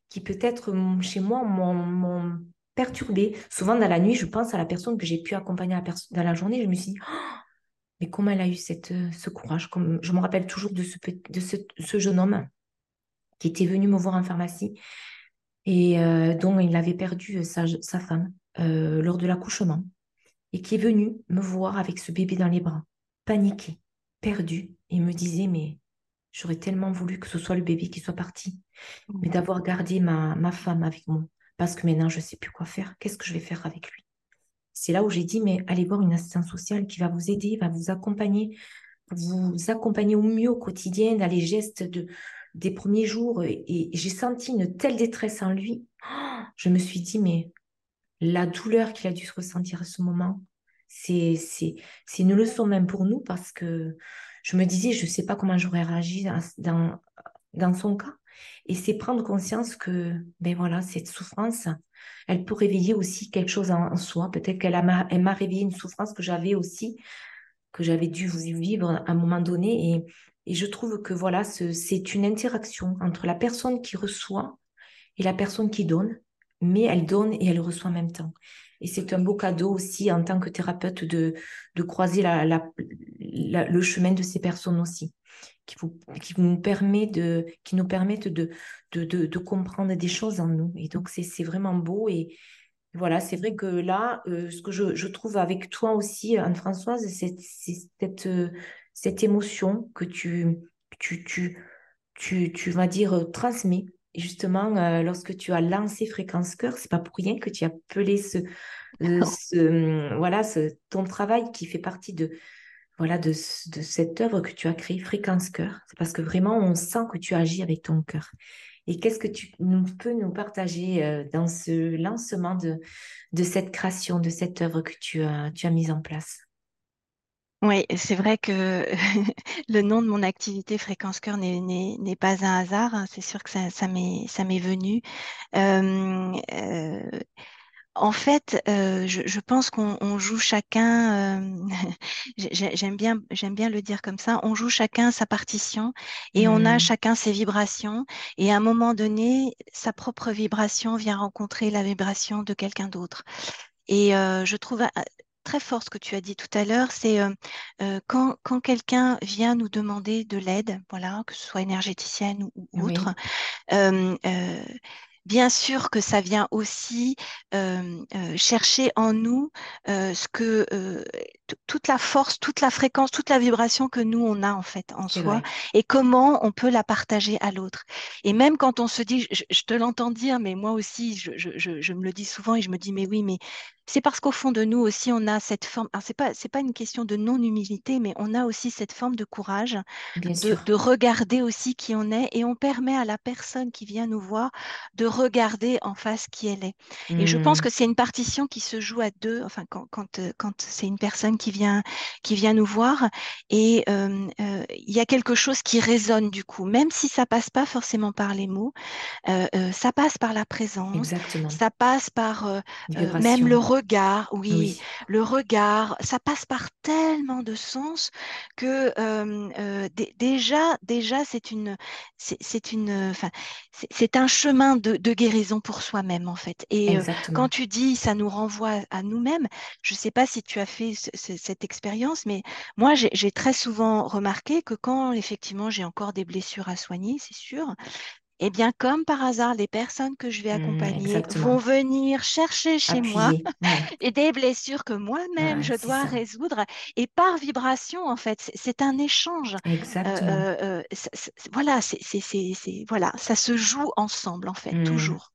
qui peut-être chez moi m'ont perturbé. Souvent dans la nuit, je pense à la personne que j'ai pu accompagner dans la journée. Je me suis dit, oh, mais comment elle a eu cette, euh, ce courage? Comme, Je me rappelle toujours de, ce, de ce, jeune homme qui était venu me voir en pharmacie et euh, dont il avait perdu sa, sa femme euh, lors de l'accouchement et qui est venu me voir avec ce bébé dans les bras, paniqué perdu et me disait, mais j'aurais tellement voulu que ce soit le bébé qui soit parti, mais mmh. d'avoir gardé ma, ma femme avec moi, parce que maintenant, je ne sais plus quoi faire. Qu'est-ce que je vais faire avec lui? C'est là où j'ai dit, mais allez voir une assistante sociale qui va vous aider, va vous accompagner, vous accompagner au mieux au quotidien, dans les gestes de, des premiers jours. Et, j'ai senti une telle détresse en lui. [gasps] Je me suis dit, mais la douleur qu'il a dû se ressentir à ce moment, c'est une leçon même pour nous parce que je me disais, je ne sais pas comment j'aurais réagi dans, son cas. Et c'est prendre conscience que, ben voilà, cette souffrance, elle peut réveiller aussi quelque chose en, soi. Peut-être qu'elle m'a, réveillé une souffrance que j'avais aussi, que j'avais dû vivre à un moment donné. Et Et je trouve que voilà, c'est une interaction entre la personne qui reçoit et la personne qui donne, mais elle donne et elle reçoit en même temps. Et c'est un beau cadeau aussi en tant que thérapeute de, de croiser la, le chemin de ces personnes aussi, qui, vous, qui, nous, permet de, qui nous permettent de, de, de, comprendre des choses en nous. Et donc, c'est vraiment beau. Et voilà, c'est vrai que là, euh, ce que je, je, trouve avec toi aussi, Anne-Françoise, c'est cette, euh, cette émotion que tu, tu, tu, tu, tu vas dire, transmets justement, euh, lorsque tu as lancé Fréquence Cœur, c'est pas pour rien que tu as appelé ce, euh, hum, voilà, ce, ton travail qui fait partie de, voilà, de, de cette œuvre que tu as créée, Fréquence Cœur. C'est parce que vraiment, on sent que tu agis avec ton cœur. Et qu'est-ce que tu peux nous partager euh, dans ce lancement de, de cette création, de cette œuvre que tu as, tu as mise en place? Oui, c'est vrai que [laughs] le nom de mon activité Fréquence Cœur n'est pas un hasard. Hein. C'est sûr que ça, ça m'est venu. Euh, euh, en fait, euh, je, pense qu'on joue chacun, [laughs] j'aime bien, j'aime bien le dire comme ça, on joue chacun sa partition et on a mmh. chacun ses vibrations. Et à un moment donné, sa propre vibration vient rencontrer la vibration de quelqu'un d'autre. Et je trouve très fort ce que tu as dit tout à l'heure, c'est euh, euh, quand, quand quelqu'un vient nous demander de l'aide, voilà, que ce soit énergéticienne ou, autre, euh, bien sûr que ça vient aussi chercher en nous ce que toute la force, toute la fréquence, toute la vibration que nous on a en fait en soi et comment on peut la partager à l'autre. Et même quand on se dit, je, te l'entends dire, mais moi aussi, je, je, je, me le dis souvent et je me dis, mais oui, mais c'est parce qu'au fond de nous aussi, on a cette forme. Alors, c'est pas, c'est pas une question de non-humilité, mais on a aussi cette forme de courage, de, de, regarder aussi qui on est, et on permet à la personne qui vient nous voir de regarder en face qui elle est. Et je pense mmh. que c'est une partition qui se joue à deux. Enfin, quand, quand, euh, quand c'est une personne qui vient, qui vient nous voir, et euh, euh, il y a quelque chose qui résonne du coup, même si ça passe pas forcément par les mots, ça passe par la présence, Exactement. ça passe par même le regard, oui, le regard, ça passe par tellement de sens que déjà, déjà, c'est une, c'est une, enfin, c'est un chemin de, guérison pour soi-même en fait. Et quand tu dis, ça nous renvoie à nous-mêmes. Je ne sais pas si tu as fait cette expérience, mais moi, j'ai très souvent remarqué que quand effectivement j'ai encore des blessures à soigner, c'est sûr, eh bien, comme par hasard, les personnes que je vais mmh, accompagner vont venir chercher chez moi [laughs] des blessures que moi-même je dois résoudre. Et par vibration, en fait, c'est un échange. Exactement. Euh, euh, voilà, c'est voilà, ça se joue ensemble, en fait, mmh. toujours.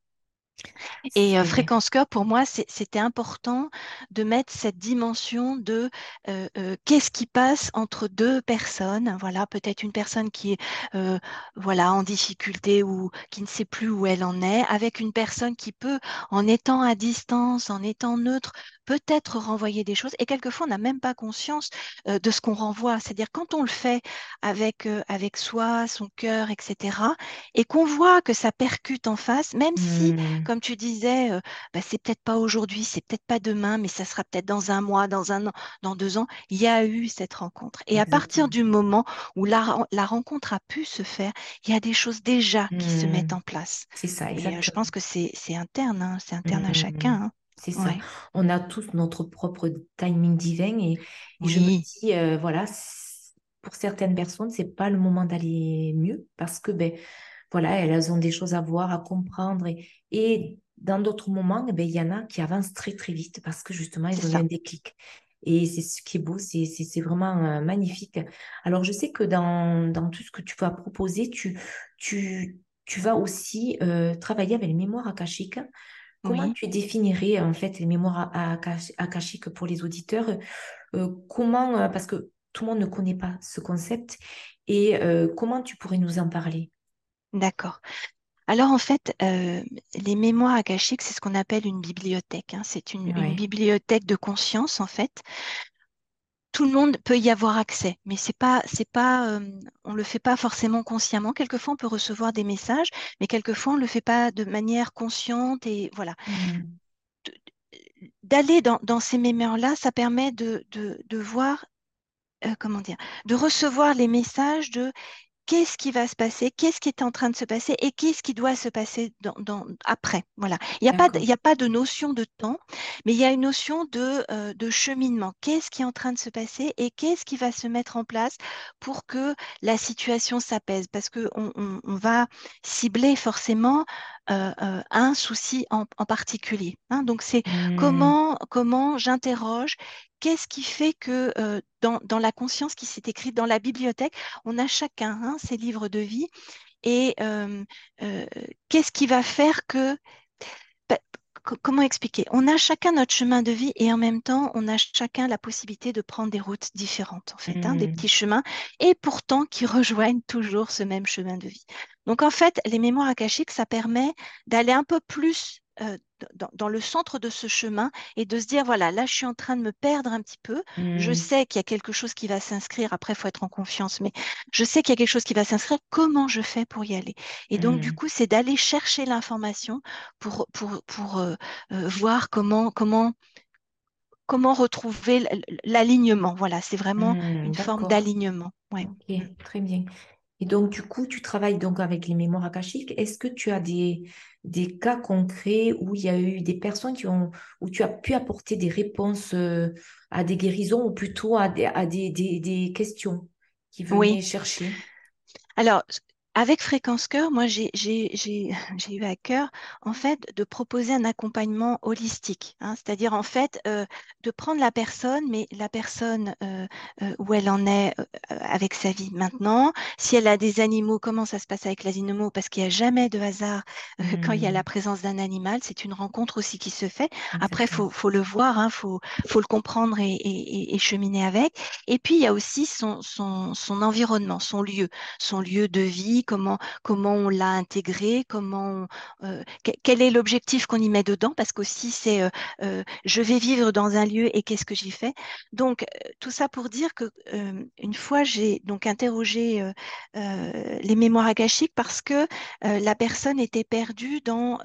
Et euh, Fréquence Cœur, pour moi, c'était important de mettre cette dimension de euh, euh, qu'est-ce qui passe entre deux personnes. Voilà, peut-être une personne qui est voilà en difficulté ou qui ne sait plus où elle en est, avec une personne qui peut, en étant à distance, en étant neutre, peut-être renvoyer des choses. Et quelquefois, on n'a même pas conscience de ce qu'on renvoie. C'est-à-dire quand on le fait avec avec soi, son cœur, etc., et qu'on voit que ça percute en face, même si mmh comme tu disais, euh, bah, c'est peut-être pas aujourd'hui, c'est peut-être pas demain, mais ça sera peut-être dans un mois, dans un an, dans deux ans. Il y a eu cette rencontre. Et à partir du moment où la, la, rencontre a pu se faire, il y a des choses déjà qui se mettent mmh. en place. C'est ça, euh, exactement. je pense que c'est interne, hein, c'est interne à mmh, mmh, chacun. Hein. C'est ça. On a tous notre propre timing divin et, je me dis, euh, voilà, pour certaines personnes, c'est pas le moment d'aller mieux parce que ben voilà, elles ont des choses à voir, à comprendre. Et, et dans d'autres moments, eh ben, il y en a qui avancent très, très vite parce que justement, ils ont eu un déclic. Et c'est ce qui est beau, c'est vraiment euh, magnifique. Alors, je sais que dans, dans, tout ce que tu vas proposer, tu, tu, tu vas aussi euh, travailler avec les mémoires akashiques. Comment tu définirais en fait les mémoires akashiques pour les auditeurs? Euh, Comment, parce que tout le monde ne connaît pas ce concept, et comment tu pourrais nous en parler? D'accord. Alors en fait, euh, les mémoires akashiques, c'est ce qu'on appelle une bibliothèque. hein. C'est une, bibliothèque de conscience en fait. Tout le monde peut y avoir accès, mais c'est pas, c'est pas, euh, on le fait pas forcément consciemment. Quelquefois, on peut recevoir des messages, mais quelquefois, on le fait pas de manière consciente et voilà. Mmh. D'aller dans, ces mémoires-là, ça permet de, de, de voir comment dire, de recevoir les messages de qu'est-ce qui va se passer, qu'est-ce qui est en train de se passer et qu'est-ce qui doit se passer dans, après. Voilà. Il n'y a, pas de, a pas de notion de temps, mais il y a une notion de, euh, de cheminement. Qu'est-ce qui est en train de se passer et qu'est-ce qui va se mettre en place pour que la situation s'apaise? Parce qu'on on, on va cibler forcément euh, euh, un souci en, particulier. Hein. Donc, c'est mmh. comment, comment j'interroge, qu'est-ce qui fait que euh, dans, la conscience qui s'est écrite dans la bibliothèque, on a chacun hein, ses livres de vie et qu'est-ce qui va faire que comment expliquer? On a chacun notre chemin de vie et en même temps, on a chacun la possibilité de prendre des routes différentes, en fait, hein, des mmh. petits chemins, et pourtant qui rejoignent toujours ce même chemin de vie. Donc, en fait, les mémoires akashiques, ça permet d'aller un peu plus euh, dans, le centre de ce chemin et de se dire, voilà, là, je suis en train de me perdre un petit peu. Je mmh. sais qu'il y a quelque chose qui va s'inscrire. Après, il faut être en confiance, mais je sais qu'il y a quelque chose qui va s'inscrire. Comment je fais pour y aller? Et donc, du mmh. coup, c'est d'aller chercher l'information pour, pour, pour euh, euh, voir comment, comment, comment retrouver l'alignement. Voilà, c'est vraiment mmh, une forme d'alignement. Ouais. Ok, très bien. Et donc, du coup, tu travailles donc avec les mémoires akashiques. Est-ce que tu as des, des cas concrets où il y a eu des personnes qui ont, où tu as pu apporter des réponses euh, à des guérisons ou plutôt à des, à des, des, questions qui venaient chercher? Alors, avec Fréquence Cœur, moi, [laughs] j'ai eu à cœur, en fait, de proposer un accompagnement holistique. Hein. C'est-à-dire, en fait, euh, de prendre la personne, mais la personne euh, euh, où elle en est avec sa vie maintenant. Si elle a des animaux, comment ça se passe avec les animaux? Parce qu'il n'y a jamais de hasard [laughs] quand il y a la mmh. présence d'un animal. C'est une rencontre aussi qui se fait. Après, il faut, faut, le voir, il hein, faut, faut, le comprendre et, et, et, cheminer avec. Et puis, il y a aussi son, son, son environnement, son lieu, son lieu de vie comment, comment on l'a intégré, comment euh, quel est l'objectif qu'on y met dedans, parce qu'aussi c'est euh, euh, je vais vivre dans un lieu et qu'est-ce que j'y fais? Donc tout ça pour dire que une fois j'ai donc interrogé les mémoires akashiques parce que la personne était perdue dans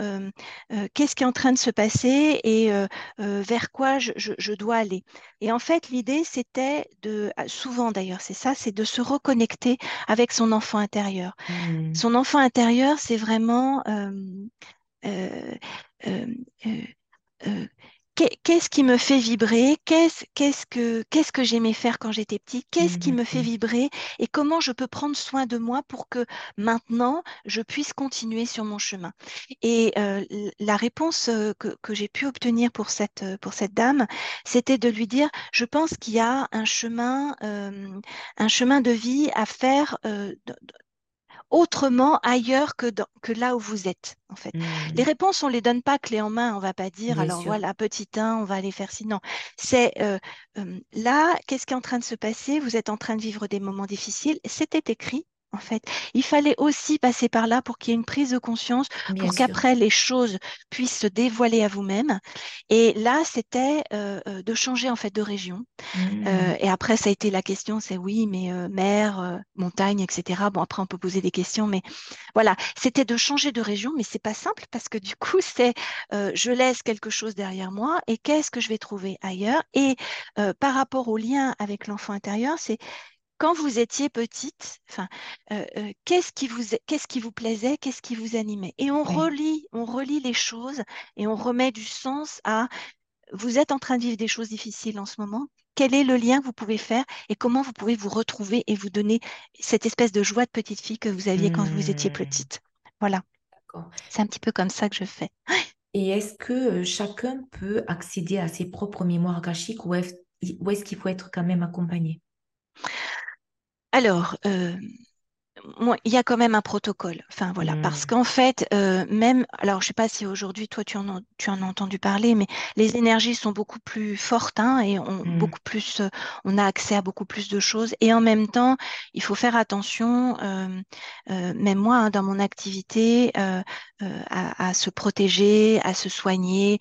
qu'est-ce qui est en train de se passer et vers quoi je, je, dois aller. Et en fait l'idée c'était de souvent d'ailleurs c'est ça, c'est de se reconnecter avec son enfant intérieur. Mmh. Son enfant intérieur, c'est vraiment euh, euh, euh, qu'est-ce qui me fait vibrer? Qu'est-ce que, qu'est-ce que j'aimais faire quand j'étais petite? Qu'est-ce qui me fait mmh. vibrer? Et comment je peux prendre soin de moi pour que maintenant, je puisse continuer sur mon chemin? Et la réponse que, que j'ai pu obtenir pour cette, pour cette dame, c'était de lui dire, je pense qu'il y a un chemin, un chemin de vie à faire autrement ailleurs que, que là où vous êtes, en fait. Les mmh. réponses, on les donne pas clé en main. On va pas dire, alors voilà, petit 1, on va aller faire sinon. C'est euh, là, qu'est-ce qui est en train de se passer? Vous êtes en train de vivre des moments difficiles. C'était écrit, en fait. Il fallait aussi passer par là pour qu'il y ait une prise de conscience, pour qu'après les choses puissent se dévoiler à vous-même. Et là, c'était euh, euh, de changer en fait de région. Mmh. Euh, et après, ça a été la question, c'est oui, mais mer, montagne, etc. Bon, après, on peut poser des questions, mais voilà, c'était de changer de région, mais c'est pas simple parce que du coup, c'est je laisse quelque chose derrière moi et qu'est-ce que je vais trouver ailleurs? Et par rapport au lien avec l'enfant intérieur, c'est quand vous étiez petite, enfin, euh, euh, qu'est-ce qui vous qu'est-ce qui vous plaisait, qu'est-ce qui vous animait? Et on relit, on relit les choses et on remet du sens à vous êtes en train de vivre des choses difficiles en ce moment. Quel est le lien que vous pouvez faire et comment vous pouvez vous retrouver et vous donner cette espèce de joie de petite fille que vous aviez quand vous étiez mmh. petite? Voilà. C'est un petit peu comme ça que je fais. Et est-ce que euh, chacun peut accéder à ses propres mémoires akashiques ou est-ce qu'il faut être quand même accompagné? Alors, euh, il y a quand même un protocole. Enfin voilà, parce mmh. qu'en fait, euh, même, alors je sais pas si aujourd'hui toi tu en, as, tu en as entendu parler, mais les énergies sont beaucoup plus fortes hein, et on mmh. beaucoup plus, euh, on a accès à beaucoup plus de choses. Et en même temps, il faut faire attention. même moi, hein, dans mon activité, à, se protéger, à se soigner,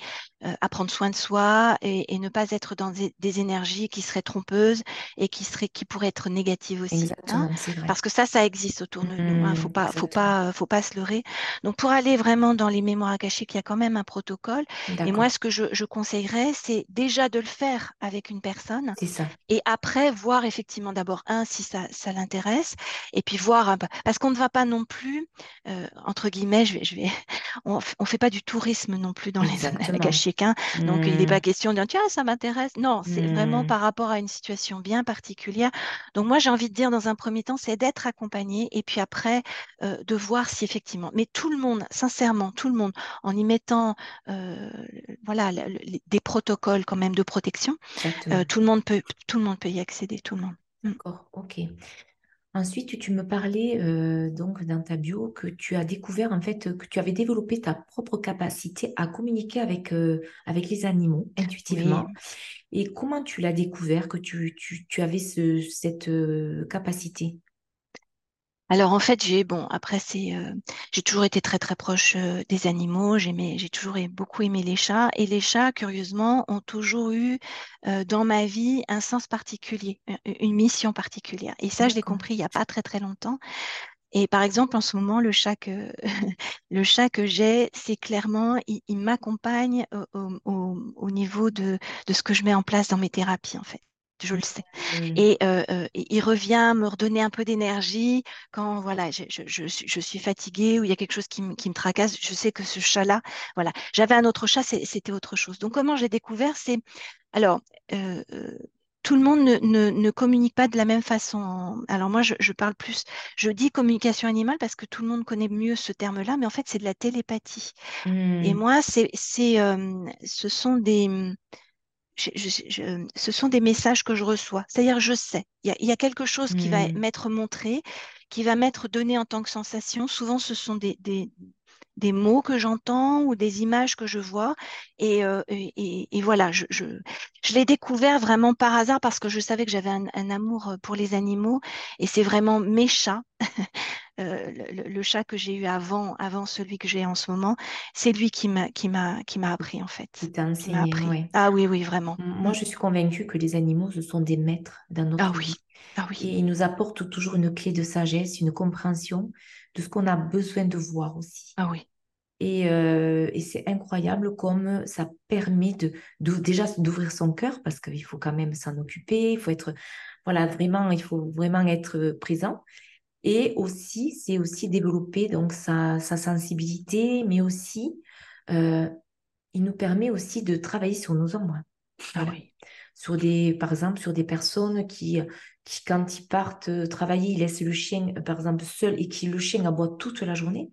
à prendre soin de soi et, ne pas être dans des, énergies qui seraient trompeuses et qui, seraient, qui pourraient être négatives aussi. Hein. Vrai. Parce que ça, ça existe autour de nous. Il hein. faut pas, faut pas, faut pas se leurrer. Donc, pour aller vraiment dans les mémoires akashiques, il y a quand même un protocole. Et moi, ce que je, je conseillerais, c'est déjà de le faire avec une personne. Ça. Et après, voir effectivement d'abord, un, si ça, ça l'intéresse, et puis voir, parce qu'on ne va pas non plus, euh, entre guillemets, je vais, je vais [laughs] on ne fait pas du tourisme non plus dans les [laughs] akashiques. Hein. Donc, il n'est pas mmh. question de dire, tiens, ça m'intéresse. Non, c'est vraiment mmh. par rapport à une situation bien particulière. Donc, moi, j'ai envie de dire, dans un premier temps, c'est d'être accompagné, et puis après, euh, de voir si effectivement, mais tout le monde, sincèrement, tout le monde, en y mettant euh, voilà, des protocoles quand même de protection, tout, le monde peut, tout le monde peut y accéder, tout le monde. Mmh. D'accord, ok. Ensuite, tu me parlais euh, donc dans ta bio que tu as découvert en fait que tu avais développé ta propre capacité à communiquer avec, euh, avec les animaux intuitivement. Et comment tu l'as découvert que tu, tu, avais ce, cette euh, capacité? Alors en fait, j'ai bon après c'est euh, j'ai toujours été très très proche euh, des animaux. J'ai j'ai toujours beaucoup aimé les chats et les chats curieusement ont toujours eu euh, dans ma vie un sens particulier, une mission particulière. Et ça, je l'ai compris il n'y a pas très très longtemps. Et par exemple, en ce moment, le chat que, [laughs] le chat que j'ai, c'est clairement, il, m'accompagne au, au, niveau de, de ce que je mets en place dans mes thérapies, en fait je le sais. Mmh. Et il revient me redonner un peu d'énergie quand voilà, je, je, je, suis fatiguée ou il y a quelque chose qui, qui, me tracasse. Je sais que ce chat-là, voilà. J'avais un autre chat, c'était autre chose. Donc comment j'ai découvert, c'est alors tout le monde ne, ne, ne, communique pas de la même façon. Alors moi, je, je, parle plus, je dis communication animale parce que tout le monde connaît mieux ce terme-là, mais en fait, c'est de la télépathie. Et mmh. moi, c'est, ce sont des, ce sont des messages que je reçois. C'est-à-dire, je sais, il y, a, quelque chose qui va mmh. m'être montré, qui va m'être donné en tant que sensation. Souvent, ce sont des, des, mots que j'entends ou des images que je vois. Et, euh, et, voilà, je, l'ai découvert vraiment par hasard parce que je savais que j'avais un, un, amour pour les animaux. Et c'est vraiment mes chats. [laughs] Euh, le, chat que j'ai eu avant, avant celui que j'ai en ce moment, c'est lui qui m'a, qui m'a, qui m'a appris en fait. Qui enseigné. Ah oui, oui, vraiment. Moi, je suis convaincue que les animaux, ce sont des maîtres dans notre ah, oui. Ah oui. Et ils nous apportent toujours une clé de sagesse, une compréhension de ce qu'on a besoin de voir aussi. Ah oui. Et, euh, et c'est incroyable comme ça permet de, de déjà d'ouvrir son cœur parce qu'il faut quand même s'en occuper, il faut être voilà vraiment il faut vraiment être présent et aussi, c'est aussi développer donc sa, sensibilité, mais aussi, euh, il nous permet aussi de travailler sur nos ombres. Ah oui. Sur des, par exemple, sur des personnes qui, qui, quand ils partent travailler, ils laissent le chien, par exemple, seul et qui le chien aboie toute la journée.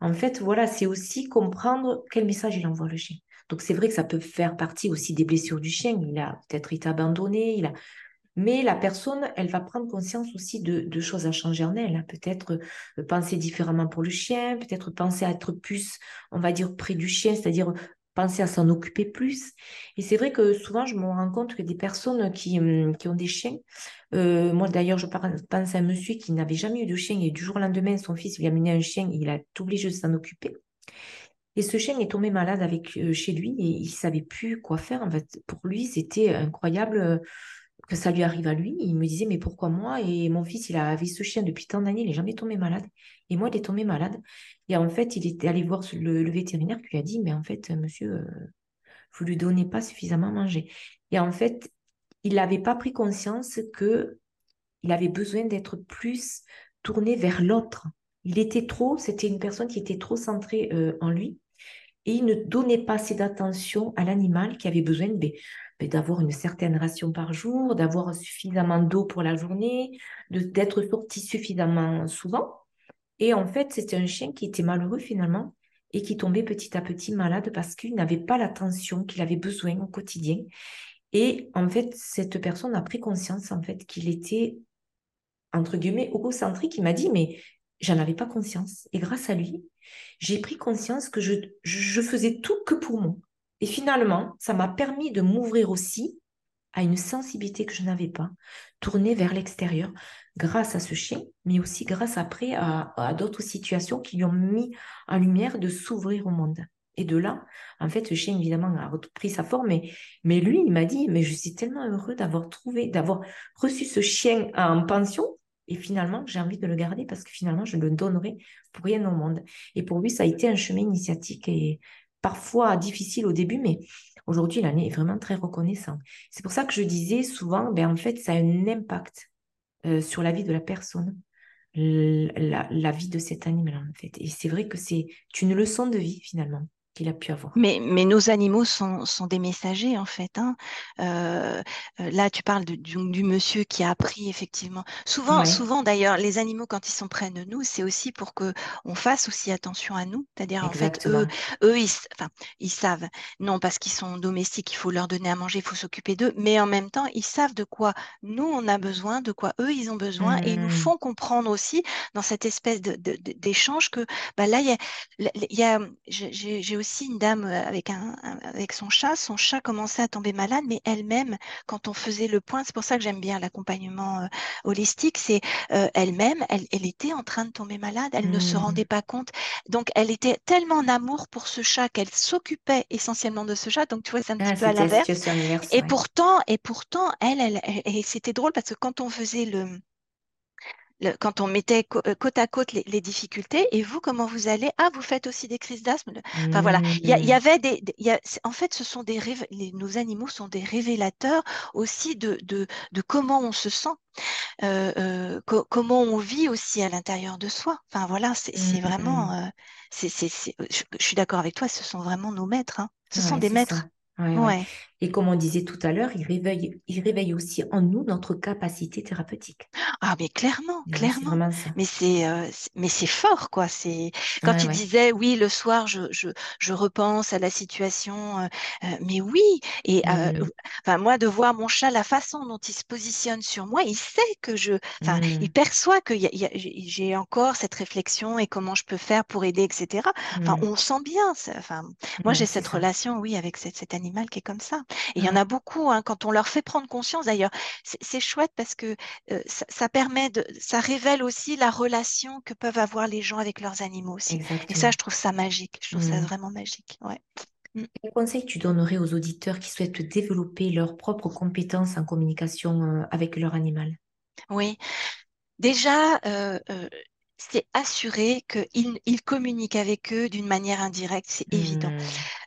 En fait, voilà, c'est aussi comprendre quel message il envoie le chien. Donc, c'est vrai que ça peut faire partie aussi des blessures du chien. Il a peut-être été abandonné, il a mais la personne, elle va prendre conscience aussi de, choses à changer en elle. Hein. Peut-être euh, penser différemment pour le chien, peut-être penser à être plus, on va dire, près du chien, c'est-à-dire penser à s'en occuper plus. Et c'est vrai que souvent, je me rends compte que des personnes qui, hum, ont des chiens, euh, moi d'ailleurs, je pense à un monsieur qui n'avait jamais eu de chien et du jour au lendemain, son fils lui a amené un chien et il a été obligé de s'en occuper. Et ce chien est tombé malade avec euh, chez lui et il savait plus quoi faire. En fait, pour lui, c'était incroyable que ça lui arrive à lui. Il me disait, mais pourquoi moi? Et mon fils, il avait ce chien depuis tant d'années, il n'est jamais tombé malade. Et moi, il est tombé malade. Et en fait, il était allé voir le, vétérinaire qui lui a dit, mais en fait, monsieur, euh, vous ne lui donnez pas suffisamment à manger. Et en fait, il n'avait pas pris conscience que il avait besoin d'être plus tourné vers l'autre. Il était trop, c'était une personne qui était trop centrée euh, en lui et il ne donnait pas assez d'attention à l'animal qui avait besoin de, d'avoir une certaine ration par jour, d'avoir suffisamment d'eau pour la journée, d'être sorti suffisamment souvent. Et en fait, c'était un chien qui était malheureux finalement et qui tombait petit à petit malade parce qu'il n'avait pas l'attention qu'il avait besoin au quotidien. Et en fait, cette personne a pris conscience en fait qu'il était entre guillemets égocentrique. Il m'a dit mais j'en avais pas conscience. Et grâce à lui, j'ai pris conscience que je faisais tout que pour moi. Et finalement, ça m'a permis de m'ouvrir aussi à une sensibilité que je n'avais pas, tournée vers l'extérieur grâce à ce chien, mais aussi grâce après à, d'autres situations qui lui ont mis en lumière de s'ouvrir au monde. Et de là, en fait, ce chien, évidemment, a repris sa forme. Mais, lui, il m'a dit, mais je suis tellement heureux d'avoir trouvé, d'avoir reçu ce chien en pension. Et finalement, j'ai envie de le garder parce que finalement, je le donnerai pour rien au monde. Et pour lui, ça a été un chemin initiatique et parfois difficile au début, mais aujourd'hui, il est vraiment très reconnaissant. C'est pour ça que je disais souvent, ben, en fait, ça a un impact euh, sur la vie de la personne, la, la, vie de cet animal, en fait. Et c'est vrai que c'est une leçon de vie, finalement qu'il a pu avoir. Mais, mais nos animaux sont, sont, des messagers, en fait. Hein. Euh, euh, là, tu parles de, du, monsieur qui a appris, effectivement. Souvent, souvent d'ailleurs, les animaux, quand ils sont près de nous, c'est aussi pour qu'on fasse aussi attention à nous. C'est-à-dire, en fait, eux, eux ils, enfin, ils savent, non parce qu'ils sont domestiques, il faut leur donner à manger, il faut s'occuper d'eux, mais en même temps, ils savent de quoi nous, on a besoin, de quoi eux, ils ont besoin, et ils nous mmh. font comprendre aussi, dans cette espèce d'échange, de, que bah, là, il y a, y a j'ai aussi une dame euh, avec, un, avec son chat. Son chat commençait à tomber malade, mais elle-même, quand on faisait le point, c'est pour ça que j'aime bien l'accompagnement euh, holistique, c'est euh, elle-même, elle, elle, était en train de tomber malade, elle ne se mmh. rendait pas compte. Donc, elle était tellement en amour pour ce chat qu'elle s'occupait essentiellement de ce chat. Donc, tu vois, c'est un petit ah, peu à l'inverse. Et pourtant, et pourtant, elle, elle, et c'était drôle parce que quand on faisait le, quand on mettait euh, côte à côte les, difficultés, et vous, comment vous allez? Ah, vous faites aussi des crises d'asthme. Enfin voilà, il y, mmh. avait des, en fait, ce sont des nos animaux sont des révélateurs aussi de, de, comment on se sent, euh, euh, comment on vit aussi à l'intérieur de soi. Enfin voilà, c'est mmh, vraiment, mmh. c'est, je, suis d'accord avec toi, ce sont vraiment nos maîtres. Hein. Ce sont des maîtres. Ouais, Et comme on disait tout à l'heure, il réveille, il réveille aussi en nous notre capacité thérapeutique. Ah, mais clairement, clairement. Mais c'est, euh, mais c'est fort, quoi. C'est quand il disait, oui, le soir, je, je, je repense à la situation. Euh, euh, mais oui. Et mmh. enfin, moi, de voir mon chat, la façon dont il se positionne sur moi, il sait que je, enfin, il mmh. perçoit que j'ai encore cette réflexion et comment je peux faire pour aider, etc. Enfin, mmh. on sent bien. Enfin, moi, j'ai cette relation, oui, avec cet animal qui est comme ça. Et il y en a beaucoup, hein, quand on leur fait prendre conscience, d'ailleurs, c'est chouette parce que euh, ça, permet de, ça révèle aussi la relation que peuvent avoir les gens avec leurs animaux aussi. Et ça, je trouve ça magique. Je trouve ça mmh. vraiment magique. Ouais. Mmh. Quel conseil tu donnerais aux auditeurs qui souhaitent développer leurs propres compétences en communication avec leur animal? Oui. Déjà, euh, c'est assurer qu'ils il communiquent avec eux d'une manière indirecte, c'est évident.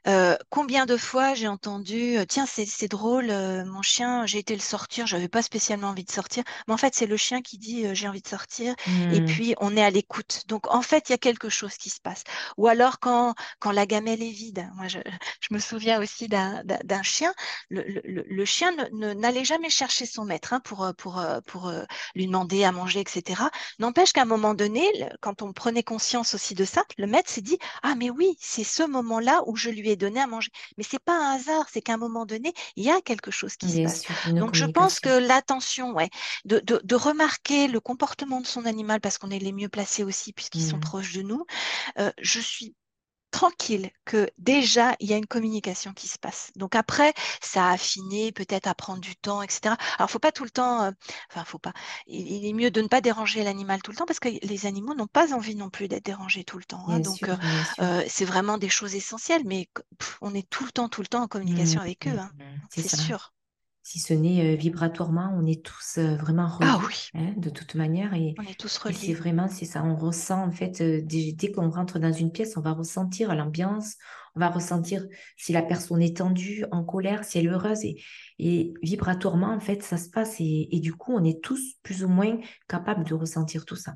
Euh, combien de fois j'ai entendu, euh, tiens, c'est drôle, euh, mon chien, j'ai été le sortir, j'avais pas spécialement envie de sortir, mais en fait, c'est le chien qui dit, j'ai envie de sortir, et mmh. puis on est à l'écoute. Donc, en fait, il y a quelque chose qui se passe. Ou alors, quand, quand la gamelle est vide, moi, je, je me souviens aussi d'un chien, le, le, le chien n'allait jamais chercher son maître hein, pour, pour, pour lui demander à manger, etc. N'empêche qu'à un moment donné, quand on prenait conscience aussi de ça, le maître s'est dit Ah, mais oui, c'est ce moment-là où je lui ai donné à manger. Mais c'est pas un hasard, c'est qu'à un moment donné, il y a quelque chose qui se passe. Donc, je pense que l'attention, ouais, de, de, remarquer le comportement de son animal, parce qu'on est les mieux placés aussi, puisqu'ils sont mmh. proches de nous, euh, je suis tranquille que déjà il y a une communication qui se passe. Donc après, ça a affiné, peut-être à prendre du temps, etc. Alors faut pas tout le temps, euh, enfin faut pas. Il, est mieux de ne pas déranger l'animal tout le temps parce que les animaux n'ont pas envie non plus d'être dérangés tout le temps. Hein. donc euh, euh, c'est vraiment des choses essentielles, mais on est tout le temps, tout le temps en communication mmh, avec eux. Mmh, hein. mmh. C'est sûr si ce n'est vibratoirement, on est tous vraiment reliés ah oui. Hein, de toute manière. Et, on est tous reliés. C'est vraiment, c'est ça, on ressent en fait, dès, qu'on rentre dans une pièce, on va ressentir l'ambiance, on va ressentir si la personne est tendue, en colère, si elle est heureuse. Et, et vibratoirement, en fait, ça se passe. Et, et, du coup, on est tous plus ou moins capables de ressentir tout ça.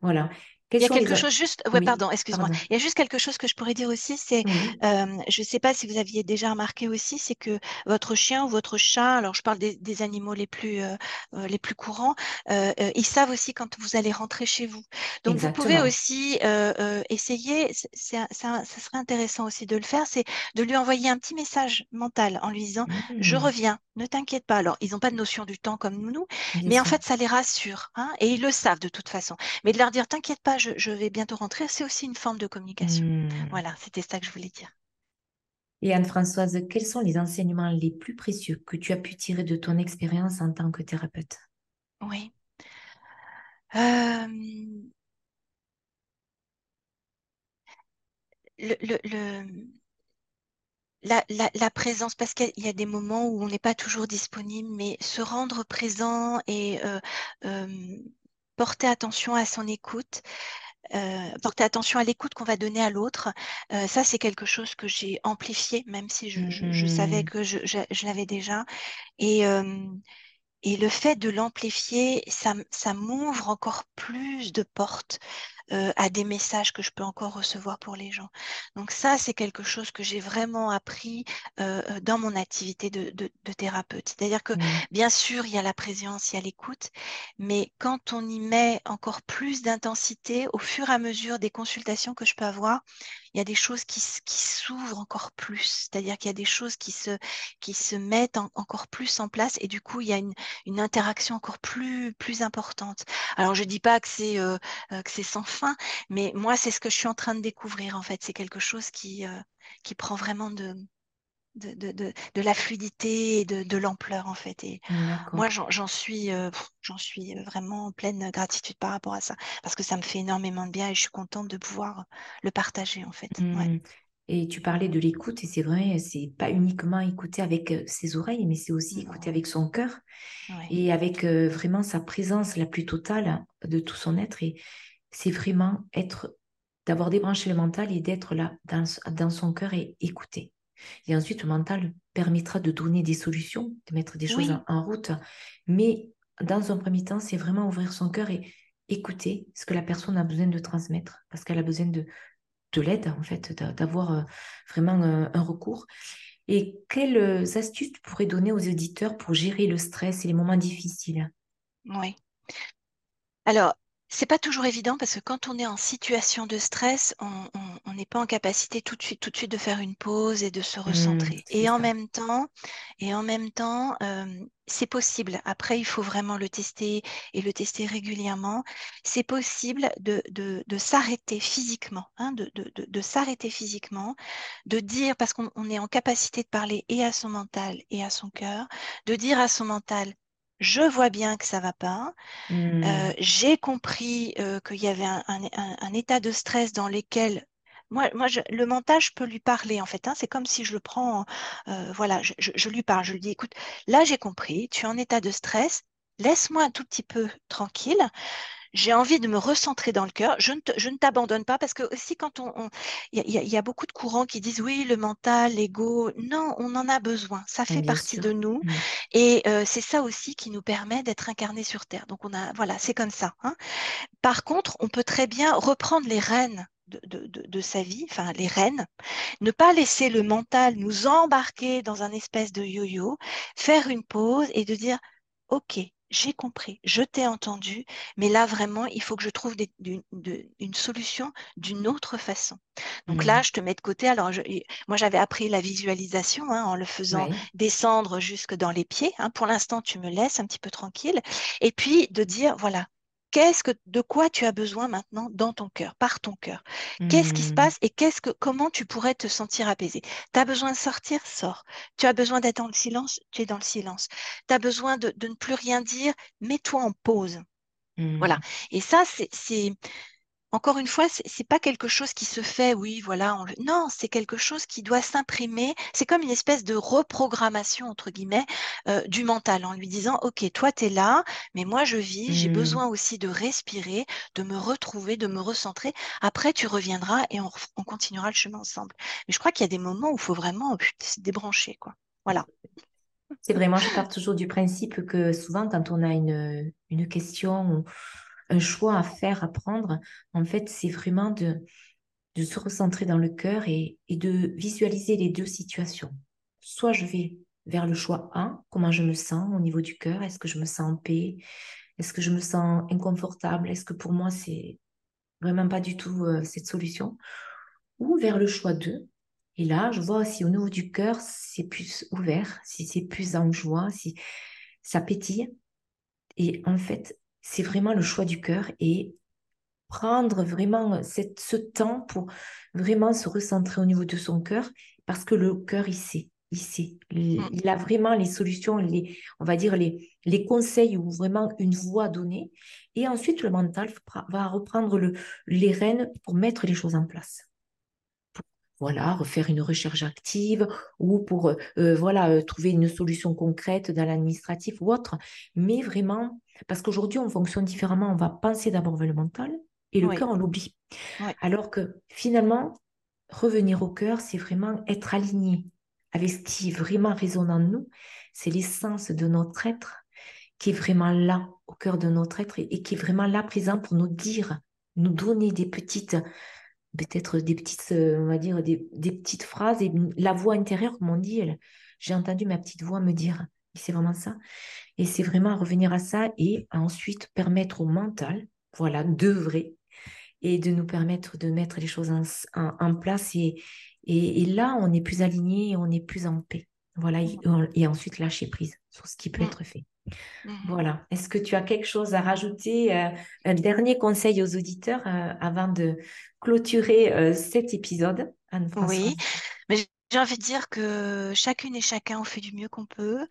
Voilà. Il y a quelque chose juste, ouais, pardon, excuse-moi. Il y a juste quelque chose que je pourrais dire aussi, c'est, euh, je ne sais pas si vous aviez déjà remarqué aussi, c'est que votre chien ou votre chat, alors je parle des, des animaux les plus, euh, les plus courants, euh, ils savent aussi quand vous allez rentrer chez vous. Donc vous pouvez aussi euh, essayer, ça, ça, serait intéressant aussi de le faire, c'est de lui envoyer un petit message mental en lui disant, je mmh. reviens, ne t'inquiète pas. Alors ils n'ont pas de notion du temps comme nous, mais en fait ça les rassure, hein, et ils le savent de toute façon. Mais de leur dire, t'inquiète pas je, vais bientôt rentrer, c'est aussi une forme de communication. Mmh. Voilà, c'était ça que je voulais dire. Et Anne-Françoise, quels sont les enseignements les plus précieux que tu as pu tirer de ton expérience en tant que thérapeute? Oui. Euh, le, la, présence, parce qu'il y a des moments où on n'est pas toujours disponible, mais se rendre présent et euh, euh, porter attention à son écoute, euh, porter attention à l'écoute qu'on va donner à l'autre, ça c'est quelque chose que j'ai amplifié, même si je, savais mm-hmm. que je, l'avais déjà. Et, et le fait de l'amplifier, ça, ça m'ouvre encore plus de portes euh, à des messages que je peux encore recevoir pour les gens. Donc ça, c'est quelque chose que j'ai vraiment appris euh, euh, dans mon activité de, thérapeute. C'est-à-dire que mmh. bien sûr, il y a la présence, il y a l'écoute, mais quand on y met encore plus d'intensité au fur et à mesure des consultations que je peux avoir, il y a des choses qui, s'ouvrent encore plus, c'est-à-dire qu'il y a des choses qui se, mettent encore plus en place et du coup, il y a une, interaction encore plus, importante. Alors, je ne dis pas que c'est euh, euh, que c'est sans fin, mais moi, c'est ce que je suis en train de découvrir en fait. C'est quelque chose qui, euh, qui prend vraiment de, de, de, de, la fluidité et de, l'ampleur en fait. Et moi, j'en suis, euh, j'en suis vraiment pleine gratitude par rapport à ça, parce que ça me fait énormément de bien et je suis contente de pouvoir le partager en fait. Mmh. Et tu parlais de l'écoute, et c'est vrai, c'est pas uniquement écouter avec ses oreilles, mais c'est aussi écouter avec son cœur et avec euh, vraiment sa présence la plus totale de tout son être. Et c'est vraiment être, d'avoir débranché le mental et d'être là dans, dans son cœur et écouter. Et ensuite, le mental permettra de donner des solutions, de mettre des choses en, route. Mais dans un premier temps, c'est vraiment ouvrir son cœur et écouter ce que la personne a besoin de transmettre, parce qu'elle a besoin de, de l'aide, en fait, d'avoir euh, vraiment euh, un, recours. Et quelles astuces tu pourrais donner aux éditeurs pour gérer le stress et les moments difficiles? Oui. Alors, c'est pas toujours évident parce que quand on est en situation de stress, on n'est pas en capacité tout de suite, tout de suite de faire une pause et de se mmh, recentrer. et, en même temps, et en même temps, c'est possible. Après, il faut vraiment le tester et le tester régulièrement. C'est possible de, de, s'arrêter physiquement, hein, de, de s'arrêter physiquement, de dire, parce qu'on est en capacité de parler et à son mental et à son cœur, de dire à son mental, je vois bien que ça va pas. Euh, mmh. J'ai compris euh, qu'il y avait un, état de stress dans lequel moi, moi le mental, je peux lui parler en fait. Hein. c'est comme si je le prends, euh, voilà, je, lui parle, je lui dis, écoute, là j'ai compris, tu es en état de stress, laisse-moi un tout petit peu tranquille j'ai envie de me recentrer dans le cœur. Je ne, t'abandonne pas parce que aussi quand on, il y, a beaucoup de courants qui disent oui, le mental, l'ego. Non, on en a besoin. Ça fait partie de nous mmh. et euh, c'est ça aussi qui nous permet d'être incarnés sur terre. Donc on a, voilà, c'est comme ça. Hein. Par contre, on peut très bien reprendre les rênes de, de, sa vie, enfin les rênes, ne pas laisser le mental nous embarquer dans un espèce de yo-yo, faire une pause et de dire, OK, j'ai compris, je t'ai entendu, mais là vraiment, il faut que je trouve une solution d'une autre façon. Donc là, mmh. je te mets de côté. Alors, moi, j'avais appris la visualisation hein, en le faisant descendre jusque dans les pieds. Hein. Pour l'instant, tu me laisses un petit peu tranquille. Et puis de dire, voilà, qu'est-ce que, de quoi tu as besoin maintenant dans ton cœur, par ton cœur? Qu'est-ce qui se mmh. passe et qu'est-ce que, comment tu pourrais te sentir apaisé. Tu as besoin de sortir, sors. Tu as besoin d'être dans le silence, tu es dans le silence. Tu as besoin de, ne plus rien dire, mets-toi en pause. Voilà. Mmh. Et ça, c'est, encore une fois, c'est pas quelque chose qui se fait, oui, voilà. Non, c'est quelque chose qui doit s'imprimer. C'est comme une espèce de reprogrammation, entre guillemets, euh, du mental, en lui disant, OK, toi, tu es là, mais moi, je vis, j'ai mmh. besoin aussi de respirer, de me retrouver, de me recentrer. Après, tu reviendras et on, continuera le chemin ensemble. Mais je crois qu'il y a des moments où il faut vraiment se débrancher, quoi. Voilà. C'est vraiment, je pars toujours du principe que souvent, quand on a une, une question un choix à faire, à prendre, en fait, c'est vraiment de, de se recentrer dans le cœur et, de visualiser les deux situations. Soit je vais vers le choix 1, comment je me sens au niveau du cœur, est-ce que je me sens en paix, est-ce que je me sens inconfortable, est-ce que pour moi c'est vraiment pas du tout euh, cette solution, ou vers le choix 2. Et là, je vois si au niveau du cœur, c'est plus ouvert, si c'est plus en joie, si ça pétille. Et en fait, c'est vraiment le choix du cœur et prendre vraiment cette, ce temps pour vraiment se recentrer au niveau de son cœur parce que le cœur, il sait. Il sait. Il, Mm. il a vraiment les solutions, les, on va dire les, les conseils ou vraiment une voie donnée. Et ensuite, le mental va reprendre le, les rênes pour mettre les choses en place. Voilà, refaire une recherche active ou pour euh, euh, voilà, euh, trouver une solution concrète dans l'administratif ou autre. Mais vraiment, parce qu'aujourd'hui, on fonctionne différemment. On va penser d'abord vers le mental et le Oui. cœur, on l'oublie. Oui. Alors que finalement, revenir au cœur, c'est vraiment être aligné avec ce qui vraiment résonne en nous. C'est l'essence de notre être qui est vraiment là, au cœur de notre être, et, et qui est vraiment là, présent pour nous dire, nous donner des petites, peut-être des petites, euh, on va dire, des, des petites phrases, et la voix intérieure, comme on dit, j'ai entendu ma petite voix me dire, c'est vraiment ça. Et c'est vraiment revenir à ça et ensuite permettre au mental, voilà, d'œuvrer et de nous permettre de mettre les choses en, en- en place. Et, et, et là, on est plus aligné et on est plus en paix. Voilà, et, et ensuite lâcher prise sur ce qui peut être fait. Voilà. Est-ce que tu as quelque chose à rajouter, euh, un dernier conseil aux auditeurs euh, avant de clôturer euh, cet épisode, Anne-Françoise? Oui, mais j'ai envie de dire que chacune et chacun on fait du mieux qu'on peut,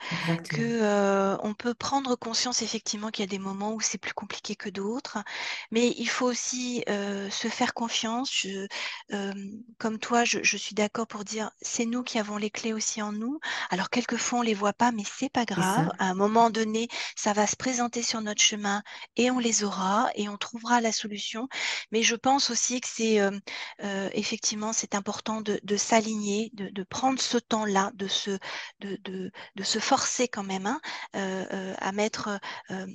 que Exactement. euh, on peut prendre conscience effectivement qu'il y a des moments où c'est plus compliqué que d'autres, mais il faut aussi euh, se faire confiance. Je, euh, comme toi, je, je suis d'accord pour dire c'est nous qui avons les clés aussi en nous. Alors quelquefois on les voit pas, mais c'est pas C'est grave. ça. À un moment donné, ça va se présenter sur notre chemin et on les aura et on trouvera la solution. Mais je pense aussi que c'est euh, euh, effectivement, c'est important de, de s'aligner, de, de prendre ce temps-là, de se, de, de, de se forcer quand même hein, euh, euh, à mettre euh,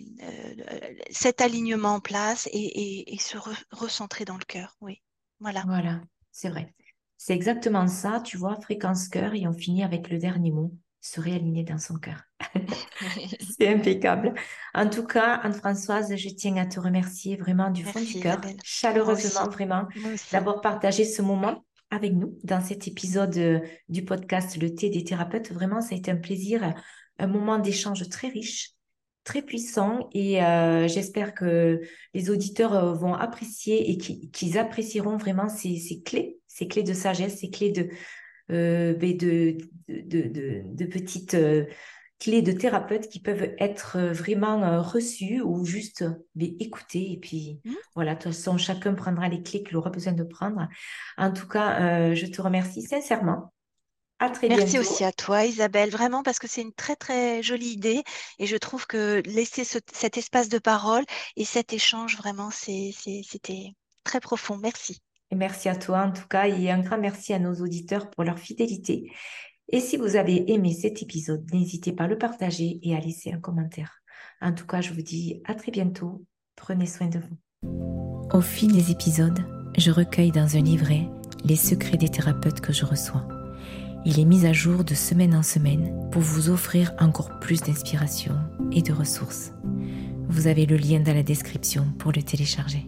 cet alignement en place et, et, et se re- recentrer dans le cœur. Oui, voilà. Voilà, c'est vrai. C'est exactement ça, tu vois, fréquence cœur, et on finit avec le dernier mot, se réaligner dans son cœur. [laughs] C'est impeccable. En tout cas, Anne-Françoise, je tiens à te remercier vraiment du fond du cœur, chaleureusement, vraiment, d'avoir partagé ce moment avec nous dans cet épisode euh, du podcast Le thé des thérapeutes. Vraiment, ça a été un plaisir, un moment d'échange très riche, très puissant, et euh, j'espère que les auditeurs euh, vont apprécier et qui- qu'ils apprécieront vraiment ces, clés, ces clés de sagesse, ces clés de, ben de, petites clés de thérapeute qui peuvent être euh, vraiment euh, reçues ou juste écoutées. Et puis Mhm. voilà, de toute façon, chacun prendra les clés qu'il aura besoin de prendre. En tout cas, euh, je te remercie sincèrement. À très Merci bientôt. aussi à toi, Isabelle, vraiment parce que c'est une très très jolie idée et je trouve que laisser ce- cet espace de parole et cet échange, vraiment, c'était très profond. Merci. Et merci à toi en tout cas et un grand merci à nos auditeurs pour leur fidélité. Et si vous avez aimé cet épisode, n'hésitez pas à le partager et à laisser un commentaire. En tout cas, je vous dis à très bientôt. Prenez soin de vous. Au fil des épisodes, je recueille dans un livret les secrets des thérapeutes que je reçois. Il est mis à jour de semaine en semaine pour vous offrir encore plus d'inspiration et de ressources. Vous avez le lien dans la description pour le télécharger.